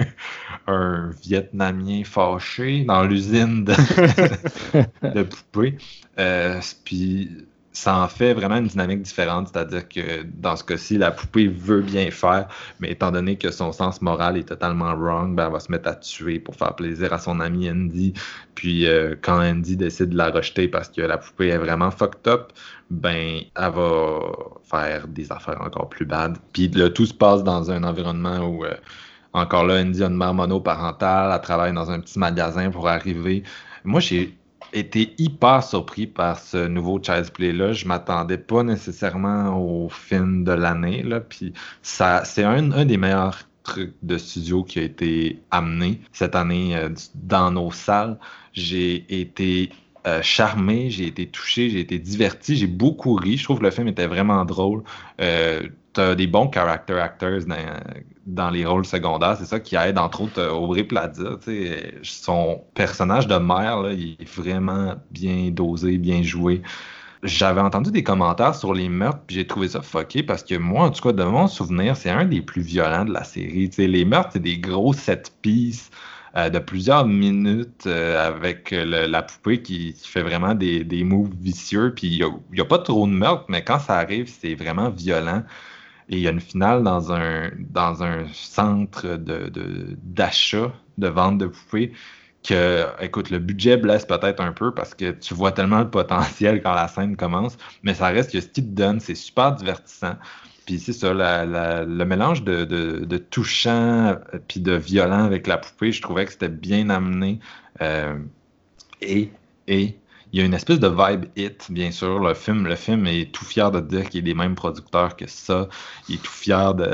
un Vietnamien fâché dans l'usine de, de poupées. Euh, puis ça en fait vraiment une dynamique différente, c'est-à-dire que dans ce cas-ci, la poupée veut bien faire, mais étant donné que son sens moral est totalement wrong, ben, elle va se mettre à tuer pour faire plaisir à son ami Andy. Puis euh, quand Andy décide de la rejeter parce que la poupée est vraiment fucked up, ben elle va faire des affaires encore plus bad. Puis le tout se passe dans un environnement où euh, encore là, Andy a une mère monoparentale, elle travaille dans un petit magasin pour arriver. Moi, j'ai été hyper surpris par ce nouveau Child's Play-là. Je m'attendais pas nécessairement au film de l'année. Là. Puis ça, c'est un, des meilleurs trucs de studio qui a été amené cette année euh, dans nos salles. J'ai été euh, charmé, j'ai été touché, j'ai été diverti, j'ai beaucoup ri. Je trouve que le film était vraiment drôle. Euh, T'as des bons character actors dans, les rôles secondaires. C'est ça qui aide, entre autres, euh, Aubrey Plaza. Son personnage de mère, il est vraiment bien dosé, bien joué. J'avais entendu des commentaires sur les meurtres, puis j'ai trouvé ça fucké parce que moi, en tout cas, de mon souvenir, c'est un des plus violents de la série. les meurtres, c'est des gros set pieces euh, de plusieurs minutes euh, avec la poupée qui, fait vraiment des, des moves vicieux. Puis il n'y a, a, pas trop de meurtres, mais quand ça arrive, c'est vraiment violent. Et il y a une finale dans un, dans un centre d'achat, de, de, vente de poupées que, écoute, le budget blesse peut-être un peu parce que tu vois tellement le potentiel quand la scène commence, mais ça reste que ce qu'il te donne, c'est super divertissant. Puis c'est ça, le mélange de, de, touchant euh, puis de violent avec la poupée, je trouvais que c'était bien amené. Euh, et, et il y a une espèce de vibe hit, bien sûr. Le film, le film est tout fier de dire qu'il est des mêmes producteurs que ça. Il est tout fier de,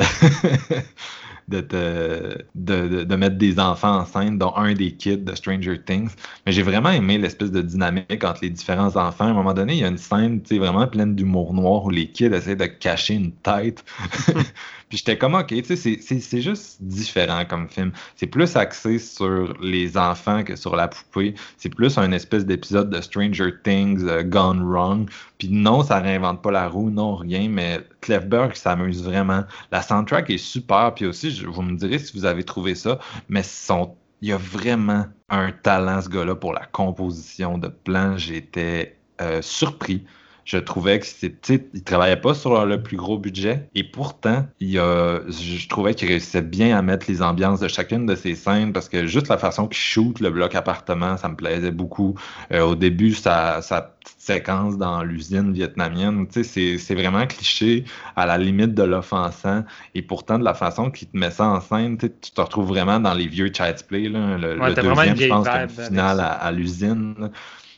de, de, de, mettre des enfants en scène, dont un des kids de Stranger Things. Mais j'ai vraiment aimé l'espèce de dynamique entre les différents enfants. À un moment donné, il y a une scène vraiment pleine d'humour noir où les kids essaient de cacher une tête. Puis j'étais comme, ok, c'est juste différent comme film. C'est plus axé sur les enfants que sur la poupée. C'est plus un espèce d'épisode de Stranger Things euh, Gone Wrong. Puis non, ça réinvente pas la roue, non, rien, mais Clefberg s'amuse vraiment. La soundtrack est super. Puis aussi, vous me direz si vous avez trouvé ça, mais son il y a vraiment un talent, ce gars-là, pour la composition de plans. J'étais euh, surpris je trouvais que c'était, il travaillait pas sur le plus gros budget et pourtant, il a, je trouvais qu'il réussissait bien à mettre les ambiances de chacune de ses scènes parce que juste la façon qu'il shoot le bloc appartement, ça me plaisait beaucoup. Euh, au début, sa, sa petite séquence dans l'usine vietnamienne, tu sais, c'est vraiment cliché à la limite de l'offensant et pourtant de la façon qu'il te met ça en scène, tu te retrouves vraiment dans les vieux Child's Play, là, le, deuxième, je pense, comme à l'usine.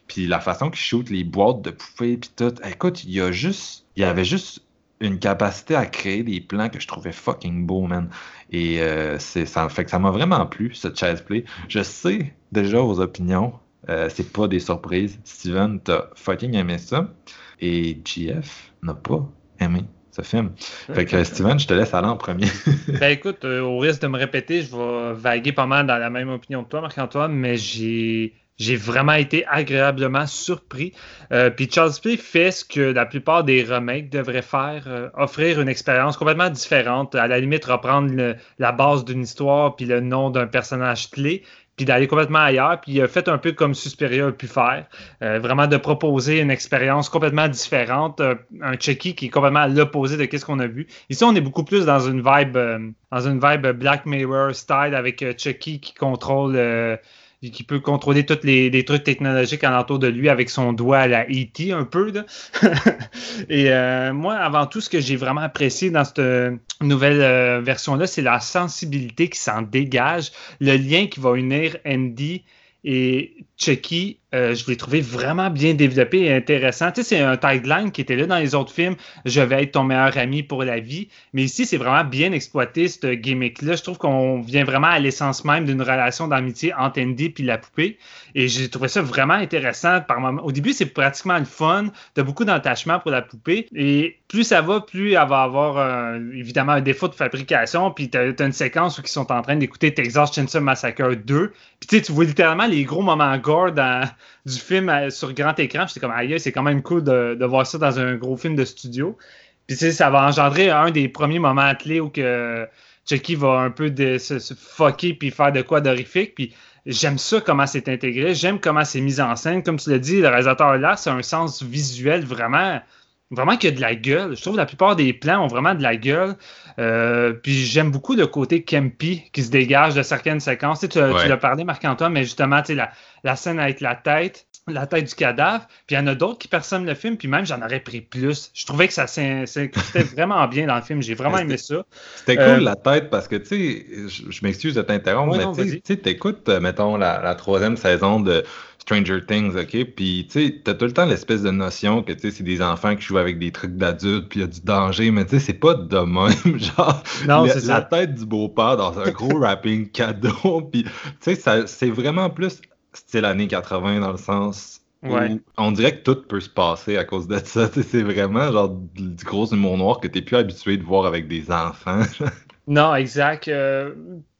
Puis la façon qu'il shoot les boîtes de poupées, puis tout. Écoute, il y a juste. Il y avait juste une capacité à créer des plans que je trouvais fucking beau, man. Et euh, ça fait que ça m'a vraiment plu, ce chess play. Je sais déjà vos opinions. Euh, c'est pas des surprises. Steven, t'as fucking aimé ça. Et GF n'a pas aimé ce film. Fait que Steven, je te laisse aller en premier. ben écoute, euh, au risque de me répéter, je vais vaguer pas mal dans la même opinion que toi, Marc-Antoine, mais j'ai j'ai vraiment été agréablement surpris. Euh, puis Charles Play fait ce que la plupart des remakes devraient faire, euh, offrir une expérience complètement différente, à la limite reprendre la base d'une histoire puis le nom d'un personnage clé, puis d'aller complètement ailleurs. Puis il a fait un peu comme Suspiria a pu faire, euh, vraiment de proposer une expérience complètement différente, un Chucky qui est complètement à l'opposé de ce qu'on a vu. Ici, on est beaucoup plus dans une vibe, dans une vibe Black Mirror style avec Chucky qui contrôle qui peut contrôler tous les, trucs technologiques alentour de lui avec son doigt à la E.T. un peu. Et euh, moi, avant tout, ce que j'ai vraiment apprécié dans cette nouvelle euh, version-là, c'est la sensibilité qui s'en dégage, le lien qui va unir Andy et Chucky, euh, je l'ai trouvé vraiment bien développé et intéressant. Tu sais, c'est un tagline qui était là dans les autres films, je vais être ton meilleur ami pour la vie. Mais ici, c'est vraiment bien exploité, ce gimmick-là. Je trouve qu'on vient vraiment à l'essence même d'une relation d'amitié entre Andy et la poupée. Et j'ai trouvé ça vraiment intéressant. Par moment. Au début, c'est pratiquement le fun. Tu beaucoup d'attachement pour la poupée. Et plus ça va, plus elle va avoir euh, évidemment un défaut de fabrication. Puis tu as, une séquence où ils sont en train d'écouter Texas Chainsaw Massacre 2. Puis tu vois littéralement les gros moments gore du film sur grand écran. J'étais comme, aïe, c'est quand même cool de, voir ça dans un gros film de studio. Puis ça va engendrer un des premiers moments clés où Chucky va un peu se, se, fucker puis faire de quoi d'horrifique. Puis j'aime ça comment c'est intégré, j'aime comment c'est mis en scène. Comme tu l'as dit, le réalisateur là, c'est un sens visuel vraiment, vraiment qui a de la gueule. Je trouve que la plupart des plans ont vraiment de la gueule. Euh, puis j'aime beaucoup le côté campy qui se dégage de certaines séquences. Tu, tu l'as parlé, Marc-Antoine, mais justement, la, la scène avec la tête, la tête du cadavre, puis il y en a d'autres qui personnent le film, puis même j'en aurais pris plus. Je trouvais que ça c'était vraiment bien dans le film, j'ai vraiment aimé ça. C'était cool euh, la tête parce que, tu sais, je, m'excuse de t'interrompre, mais tu t'écoutes, euh, mettons, la, troisième saison de Stranger Things, OK, puis tu sais, t'as tout le temps l'espèce de notion que, tu sais, c'est des enfants qui jouent avec des trucs d'adultes, puis il y a du danger, mais tu sais, c'est pas de même, genre, non, la, la tête du beau-père dans un gros rapping cadeau, puis tu sais, c'est vraiment plus style années 80 dans le sens où on dirait que tout peut se passer à cause de ça. C'est vraiment genre du gros humour noir que tu n'es plus habitué de voir avec des enfants. non, exact. Euh,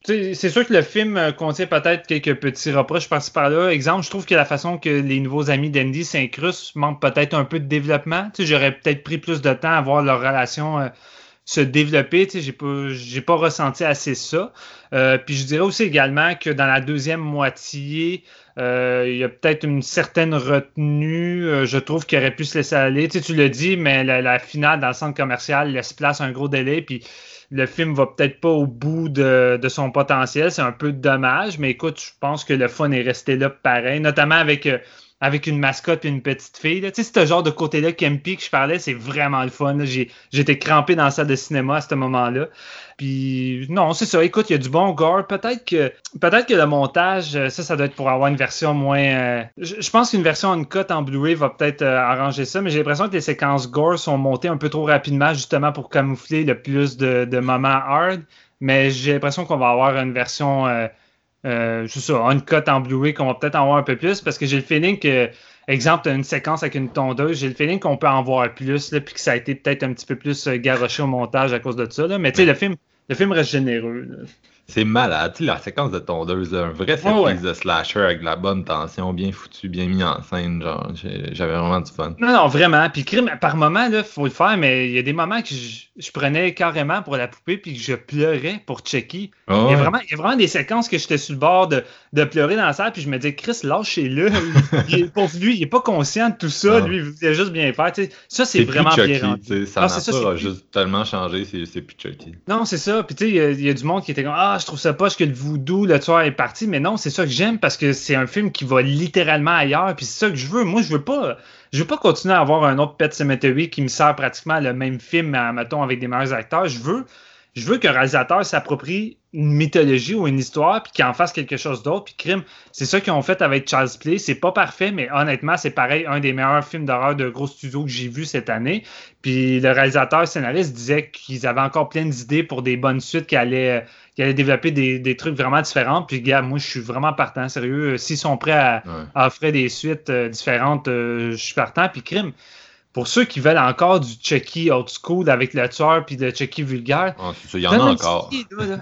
c'est sûr que le film euh, contient peut-être quelques petits reproches par-ci par-là. Exemple, je trouve que la façon que les nouveaux amis d'Andy s'incrustent manque peut-être un peu de développement. J'aurais peut-être pris plus de temps à voir leur relation euh, se développer. J'ai pas, j'ai pas ressenti assez ça. Euh, puis je dirais aussi également que dans la deuxième moitié, il y a peut-être une certaine retenue. Je trouve qu'il aurait pu se laisser aller. Tu, sais, tu l'as dit, mais la, finale dans le centre commercial laisse place à un gros délai. Le film va peut-être pas au bout de, de son potentiel. C'est un peu dommage. Mais écoute, je pense que le fun est resté là pareil, notamment avec avec une mascotte et une petite fille. Tu sais, ce genre de côté-là, Campy, que je parlais, c'est vraiment le fun. J'étais crampé dans la salle de cinéma à ce moment-là. Puis non, c'est ça. Écoute, il y a du bon gore. Peut-être que peut-être que le montage, euh, ça, ça doit être pour avoir une version moins. Euh, je, pense qu'une version en cut en Blu-ray va peut-être euh, arranger ça, mais j'ai l'impression que les séquences gore sont montées un peu trop rapidement, justement pour camoufler le plus de, moments hard. mais j'ai l'impression qu'on va avoir une version, euh, je sais une cote en Blu-ray qu'on va peut-être en voir un peu plus parce que j'ai le feeling que, exemple, une séquence avec une tondeuse, j'ai le feeling qu'on peut en voir plus, là, puis que ça a été peut-être un petit peu plus euh, garoché au montage à cause de ça. Là. Mais tu sais, le film, le film reste généreux. Là. C'est malade. Tu sais, la séquence de tondeuse, un vrai service de slasher avec la bonne tension, bien foutu, bien mis en scène. Genre, j'avais vraiment du fun. Non, non, vraiment. Puis, crime, par moment, il faut le faire, mais il y a des moments que je, prenais carrément pour la poupée puis que je pleurais pour Chucky. il, y a vraiment, il y a vraiment des séquences que j'étais sur le bord de, de, pleurer dans la salle, puis je me disais, Chris, lâchez-le. pour lui, il est pas conscient de tout ça. Lui, il voulait juste bien faire. ça, c'est vraiment Chucky, bien rendu. Sa nature a juste tellement changé, c'est plus Chucky. Non, c'est ça. Puis, tu sais, il y, a du monde qui était comme, ah, je trouve ça poche que le voodoo, le tueur est parti. Mais non, c'est ça que j'aime parce que c'est un film qui va littéralement ailleurs. Puis c'est ça que je veux. Moi, je veux pas. Je veux pas continuer à avoir un autre Pet Cemetery qui me sert pratiquement le même film, mais mettons avec des meilleurs acteurs. Je veux je veux qu'un réalisateur s'approprie une mythologie ou une histoire, puis qu'il en fasse quelque chose d'autre. Puis Crime, c'est ça qu'ils ont fait avec Charles Play. C'est pas parfait, mais honnêtement, c'est pareil, un des meilleurs films d'horreur de gros studios que j'ai vu cette année. Puis le réalisateur scénariste disait qu'ils avaient encore plein d'idées pour des bonnes suites qui allaient, qui allaient développer des, trucs vraiment différents. Puis gars, moi, je suis vraiment partant, sérieux. S'ils sont prêts à, offrir des suites euh, différentes, euh, je suis partant. Puis Crime, pour ceux qui veulent encore du Chucky old school avec le tueur puis le Chucky vulgaire. Ah, il y en a encore.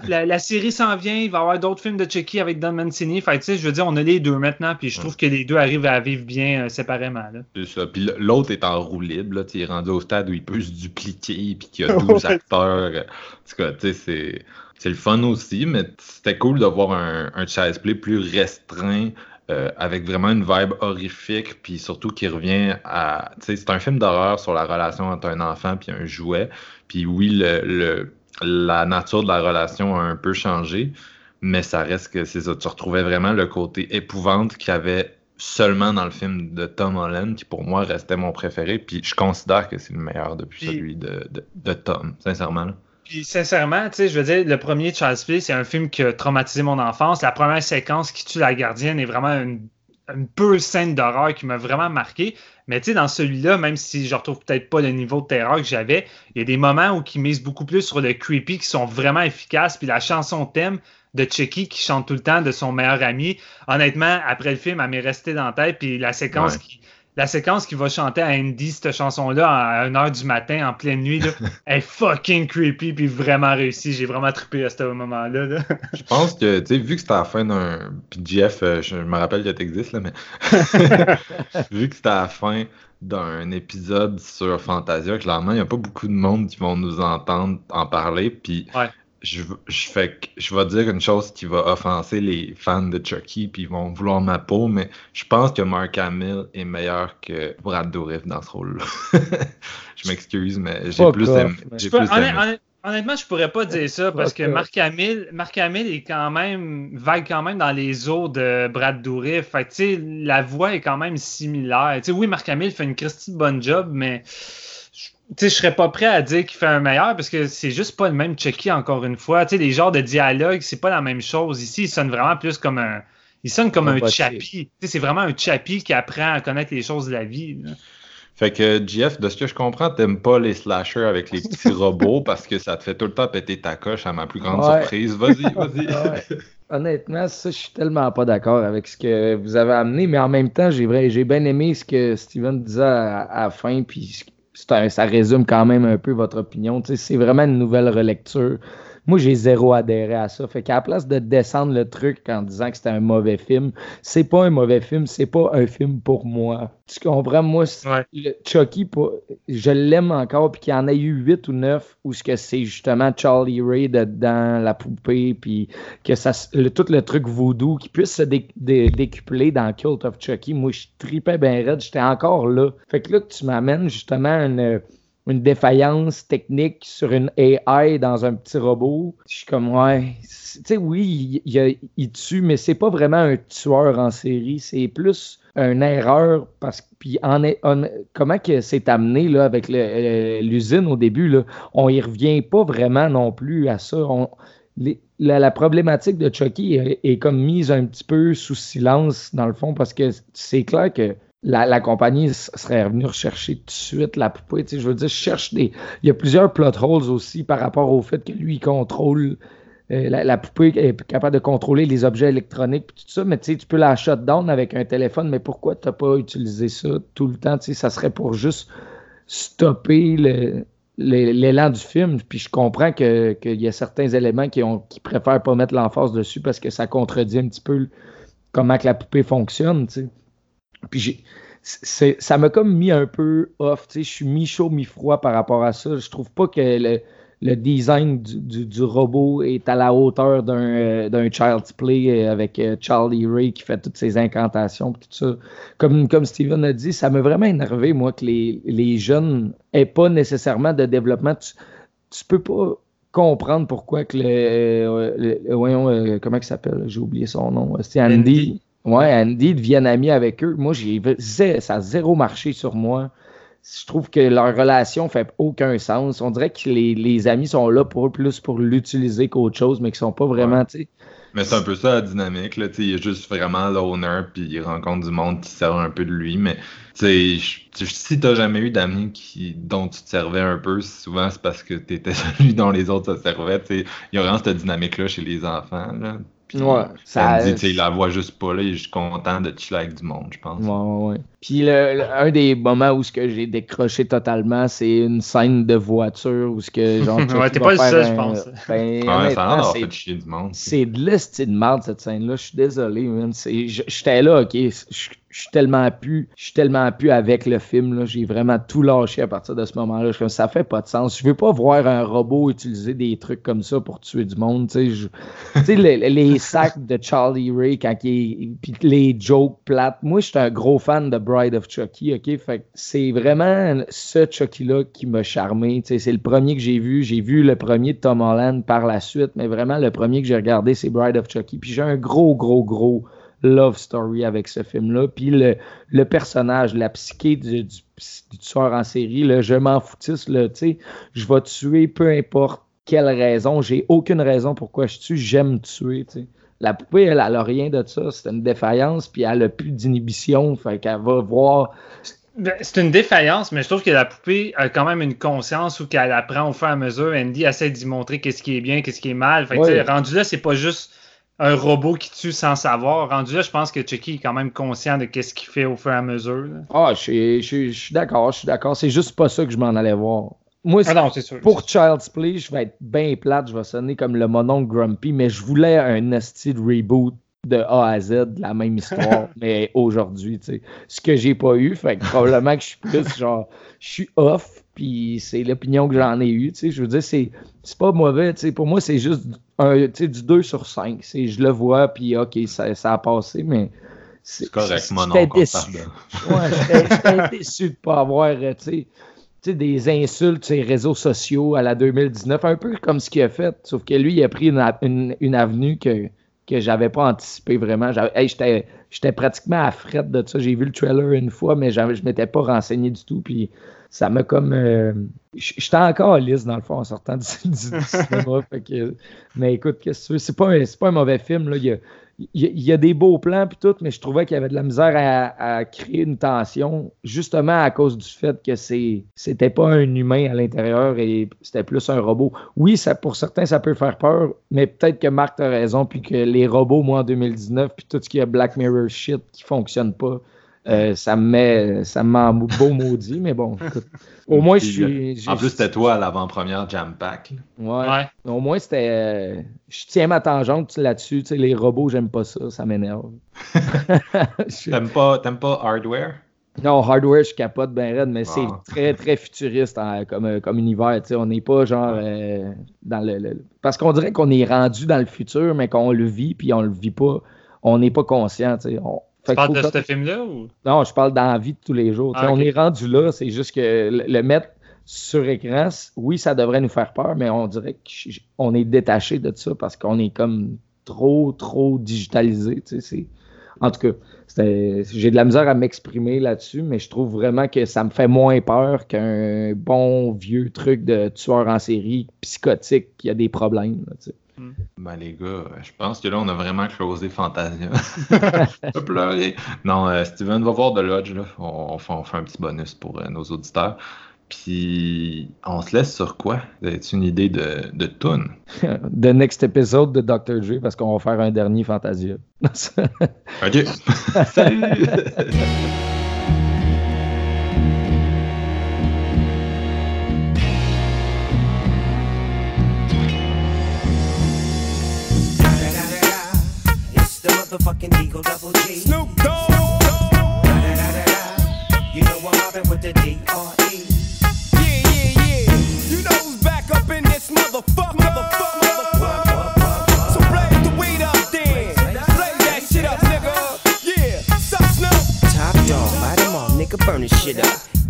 la, série s'en vient, il va y avoir d'autres films de Chucky avec Don Mancini. Fait je veux dire, on a les deux maintenant, puis je trouve que les deux arrivent à vivre bien euh, séparément. C'est ça. Puis l'autre est en roue libre, là, il est rendu au stade où il peut se dupliquer, puis qu'il y a 12 acteurs. En tout cas, tu sais, c'est. C'est le fun aussi, mais c'était cool de voir un, un play plus restreint euh, avec vraiment une vibe horrifique, puis surtout qui revient à. C'est un film d'horreur sur la relation entre un enfant puis un jouet. Puis oui, le, la nature de la relation a un peu changé, mais ça reste que c'est ça. Tu retrouvais vraiment le côté épouvante qu'il y avait seulement dans le film de Tom Holland, qui pour moi restait mon préféré. Puis je considère que c'est le meilleur depuis celui de, de, Tom, sincèrement. Puis sincèrement, tu sais, je veux dire, le premier Charles Play, c'est un film qui a traumatisé mon enfance. La première séquence qui tue la gardienne est vraiment une, une pure scène d'horreur qui m'a vraiment marqué. Mais tu sais, dans celui-là, même si je retrouve peut-être pas le niveau de terreur que j'avais, il y a des moments où ils misent beaucoup plus sur le creepy qui sont vraiment efficaces. Puis la chanson thème de Chucky qui chante tout le temps de son meilleur ami, honnêtement, après le film, elle m'est restée dans la tête. Puis la séquence qui la séquence qui va chanter à Andy cette chanson-là à 1h du matin en pleine nuit là, est fucking creepy puis vraiment réussi. J'ai vraiment trippé à ce moment-là. je pense que, tu sais, vu que c'était à la fin d'un. Puis Jeff, euh, je me rappelle que t'existes, là, mais. vu que c'était à la fin d'un épisode sur Fantasia, clairement, il n'y a pas beaucoup de monde qui vont nous entendre en parler. Puis je, je, fais, je vais dire une chose qui va offenser les fans de Chucky, puis ils vont vouloir ma peau, mais je pense que Mark Hamill est meilleur que Brad Dourif dans ce rôle-là. je m'excuse, mais j'ai plus, aimé, Honnêtement, je pourrais pas dire ça parce que Mark Hamill, Mark Hamill est quand même vague quand même dans les eaux de Brad Dourif. Fait la voix est quand même similaire. sais, oui, Mark Hamill fait une Christie bonne job, mais je serais pas prêt à dire qu'il fait un meilleur parce que c'est juste pas le même Chucky encore une fois. sais, les genres de dialogue, c'est pas la même chose. Ici, il sonne vraiment plus comme un. Il sonne comme un chappie. C'est vraiment un chappie qui apprend à connaître les choses de la vie. Fait que Jeff, de ce que je comprends, t'aimes pas les slashers avec les petits robots parce que ça te fait tout le temps péter ta coche à ma plus grande surprise. Vas-y, vas-y. Honnêtement, ça, je suis tellement pas d'accord avec ce que vous avez amené, mais en même temps, j'ai j'ai bien aimé ce que Steven disait à, à la fin, puis ça résume quand même un peu votre opinion. C'est vraiment une nouvelle relecture. Moi, j'ai zéro adhéré à ça. Fait qu'à la place de descendre le truc en disant que c'était un mauvais film, c'est pas un mauvais film, c'est pas un film pour moi. Tu comprends? Moi, Chucky, je l'aime encore, puis qu'il y en a eu huit ou neuf où ce que c'est justement Charlie Ray dedans, la poupée, puis que ça, tout le truc voodoo qui puisse se décupler dans Cult of Chucky. Moi, je tripais bien raide, j'étais encore là. Fait que là, tu m'amènes justement une une défaillance technique sur une AI dans un petit robot. Je suis comme, ouais, tu sais, oui, il, il, tue, mais c'est pas vraiment un tueur en série, c'est plus une erreur parce que puis en, comment que c'est amené là avec euh, l'usine au début là, on y revient pas vraiment non plus à ça. la, problématique de Chucky est, est, comme mise un petit peu sous silence dans le fond parce que c'est clair que la, compagnie serait revenue rechercher tout de suite la poupée. je veux dire, je cherche des. Il y a plusieurs plot holes aussi par rapport au fait que lui, il contrôle euh, la, poupée est capable de contrôler les objets électroniques et tout ça, mais tu peux la shutdown avec un téléphone, mais pourquoi tu n'as pas utilisé ça tout le temps? Ça serait pour juste stopper l'élan du film. Puis je comprends qu'il y a certains éléments qui, ont, préfèrent pas mettre l'emphase dessus parce que ça contredit un petit peu comment que la poupée fonctionne. Puis ça m'a comme mis un peu off. Je suis mi-chaud, mi-froid par rapport à ça. Je trouve pas que le, le design du, robot est à la hauteur d'un euh, Child's Play euh, avec euh, Charlie Ray qui fait toutes ses incantations tout ça. Comme, comme Steven a dit, ça m'a vraiment énervé, moi, que les, les jeunes n'aient pas nécessairement de développement. Tu, tu peux pas comprendre pourquoi que le, voyons, comment il s'appelle? J'ai oublié son nom. C'est Andy. Ouais, Andy devienne ami avec eux. Moi, j'ai ça a zéro marché sur moi je trouve que leur relation fait aucun sens. On dirait que les, amis sont là pour eux plus pour l'utiliser qu'autre chose, mais qui sont pas vraiment, Mais c'est un peu ça la dynamique, là. il est juste vraiment l'owner, puis il rencontre du monde qui sert un peu de lui, mais si t'as jamais eu d'amis qui dont tu te servais un peu, souvent c'est parce que t'étais celui dont les autres se servaient. Il y a vraiment cette dynamique-là chez les enfants. Là ouais, ça, dit, il la voit juste pas, là, il est juste content de chiller avec du monde, je pense. Ouais, ouais, ouais. Puis le, un des moments où ce que j'ai décroché totalement, c'est une scène de voiture où ce que genre. ouais, t'es pas le seul, je pense. Ben, ouais, ça a fait chier du monde. C'est de l'estime de merde cette scène-là. Je suis désolé, man. J'étais là, ok. Je je suis tellement plus, je suis tellement avec le film. J'ai vraiment tout lâché à partir de ce moment-là. Je ça fait pas de sens. Je veux pas voir un robot utiliser des trucs comme ça pour tuer du monde. Tu sais, les, sacs de Charlie Ray quand il puis les jokes plates. Moi, je suis un gros fan de Bride of Chucky. Ok, fait c'est vraiment ce Chucky-là qui m'a charmé. C'est le premier que j'ai vu. J'ai vu le premier de Tom Holland par la suite, mais vraiment le premier que j'ai regardé, c'est Bride of Chucky. Puis j'ai un gros, gros, gros love story avec ce film-là. Puis le, personnage, la psyché du, tueur en série, là, je m'en foutisse, là, je vais tuer peu importe quelle raison. J'ai aucune raison pourquoi je tue, j'aime tuer. sais. La poupée, elle, elle a rien de ça. C'est une défaillance, puis elle a plus d'inhibition. Fait qu'elle va voir. Ben, c'est une défaillance, mais je trouve que la poupée a quand même une conscience où qu'elle apprend au fur et à mesure. Andy essaie d'y montrer qu'est-ce qui est bien, qu'est-ce qui est mal. Fait que, rendu là, c'est pas juste un robot qui tue sans savoir. Rendu là, je pense que Chucky est quand même conscient de ce qu'il fait au fur et à mesure. Ah, je suis d'accord, je suis d'accord. C'est juste pas ça que je m'en allais voir. Moi, ah pour Child's Play, je vais être bien plate, je vais sonner comme le monon Grumpy, mais je voulais un style reboot de A à Z, de la même histoire, mais aujourd'hui, tu sais. Ce que j'ai pas eu, fait que probablement que je suis plus genre, je suis off, puis c'est l'opinion que j'en ai eue, tu sais. Je veux dire, c'est pas mauvais, tu sais. Pour moi, c'est juste un, du 2 sur 5. Je le vois, puis OK, ça, ça a passé, mais. C'est correct, mon J'étais déçu. Ouais, j'étais déçu de ne pas avoir, tu sais, des insultes sur les réseaux sociaux à la 2019, un peu comme ce qu'il a fait, sauf que lui, il a pris une, une, avenue que, que j'avais pas anticipé vraiment. J'étais pratiquement à frette de ça. J'ai vu le trailer une fois, mais je m'étais pas renseigné du tout. Puis ça m'a comme. Euh, j'étais encore lisse dans le fond en sortant du, cinéma. mais écoute, qu'est-ce que? C'est pas, un, pas un mauvais film. Là. Il, y a, des beaux plans puis tout, mais je trouvais qu'il y avait de la misère à, créer une tension, justement à cause du fait que c'était pas un humain à l'intérieur et c'était plus un robot. Oui, pour certains, ça peut faire peur, mais peut-être que Marc a raison, puis que les robots, moi, en 2019, puis tout ce qui est Black Mirror shit qui fonctionne pas, euh, ça me met, ça me beau maudit, mais bon, au moins je suis. En plus, c'était toi à l'avant-première Jam Pack. Ouais. Au moins, c'était. Euh, je tiens ma tangente là-dessus. Tu sais, les robots, j'aime pas ça, ça m'énerve. T'aimes pas, pas hardware? Non, hardware, je capote bien raide, mais c'est ah. très, très futuriste comme, euh, comme univers. On n'est pas genre dans le, Parce qu'on dirait qu'on est rendu dans le futur, mais qu'on le vit, puis on le vit pas. On n'est pas conscient. On, tu parles de ce film-là ou? Non, je parle dans la vie de tous les jours. Ah, on est rendu là, c'est juste que le, mettre sur écran, oui, ça devrait nous faire peur, mais on dirait qu'on est détaché de ça parce qu'on est comme trop, trop digitalisé. En tout cas, j'ai de la misère à m'exprimer là-dessus, mais je trouve vraiment que ça me fait moins peur qu'un bon vieux truc de tueur en série psychotique qui a des problèmes. Mm. Ben les gars, je pense que là, on a vraiment closé Fantasia. pleurer. Non, euh, Steven va voir de Lodge. Là. On, fait, un petit bonus pour euh, nos auditeurs. Puis on se laisse sur quoi? As-tu une idée de, de tune? The next episode de Dr. Dre parce qu'on va faire un dernier Fantasia. ok. Salut! motherfucking Eagle Double G. Snoop Dogg. You know I'm mobbing with the D R E. Yeah, yeah, yeah. You know who's back up in this motherfucker. Motherfucker. Burn this shit up.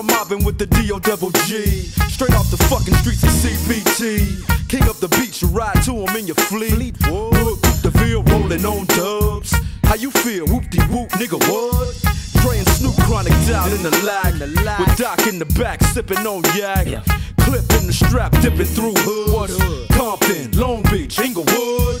I'm mobbing with the D.O. double G. Straight off the fucking streets of CBT. King up the beach, you ride to him in your fleet. Look, the field rolling on dubs. How you feel? Whoop de whoop, nigga, what? Dre and Snoop chronic down in the lag. With Doc in the back, sipping on yak. Clip in the strap, dipping through hoods. Compton, Long Beach, Inglewood.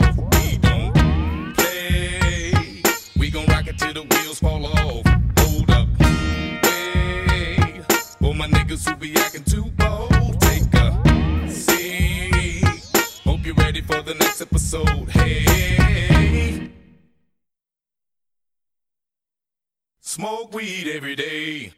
fall off. Hold up. Hey, for my niggas who be acting too bold, take a seat. Hope you're ready for the next episode. Hey. Smoke weed every day.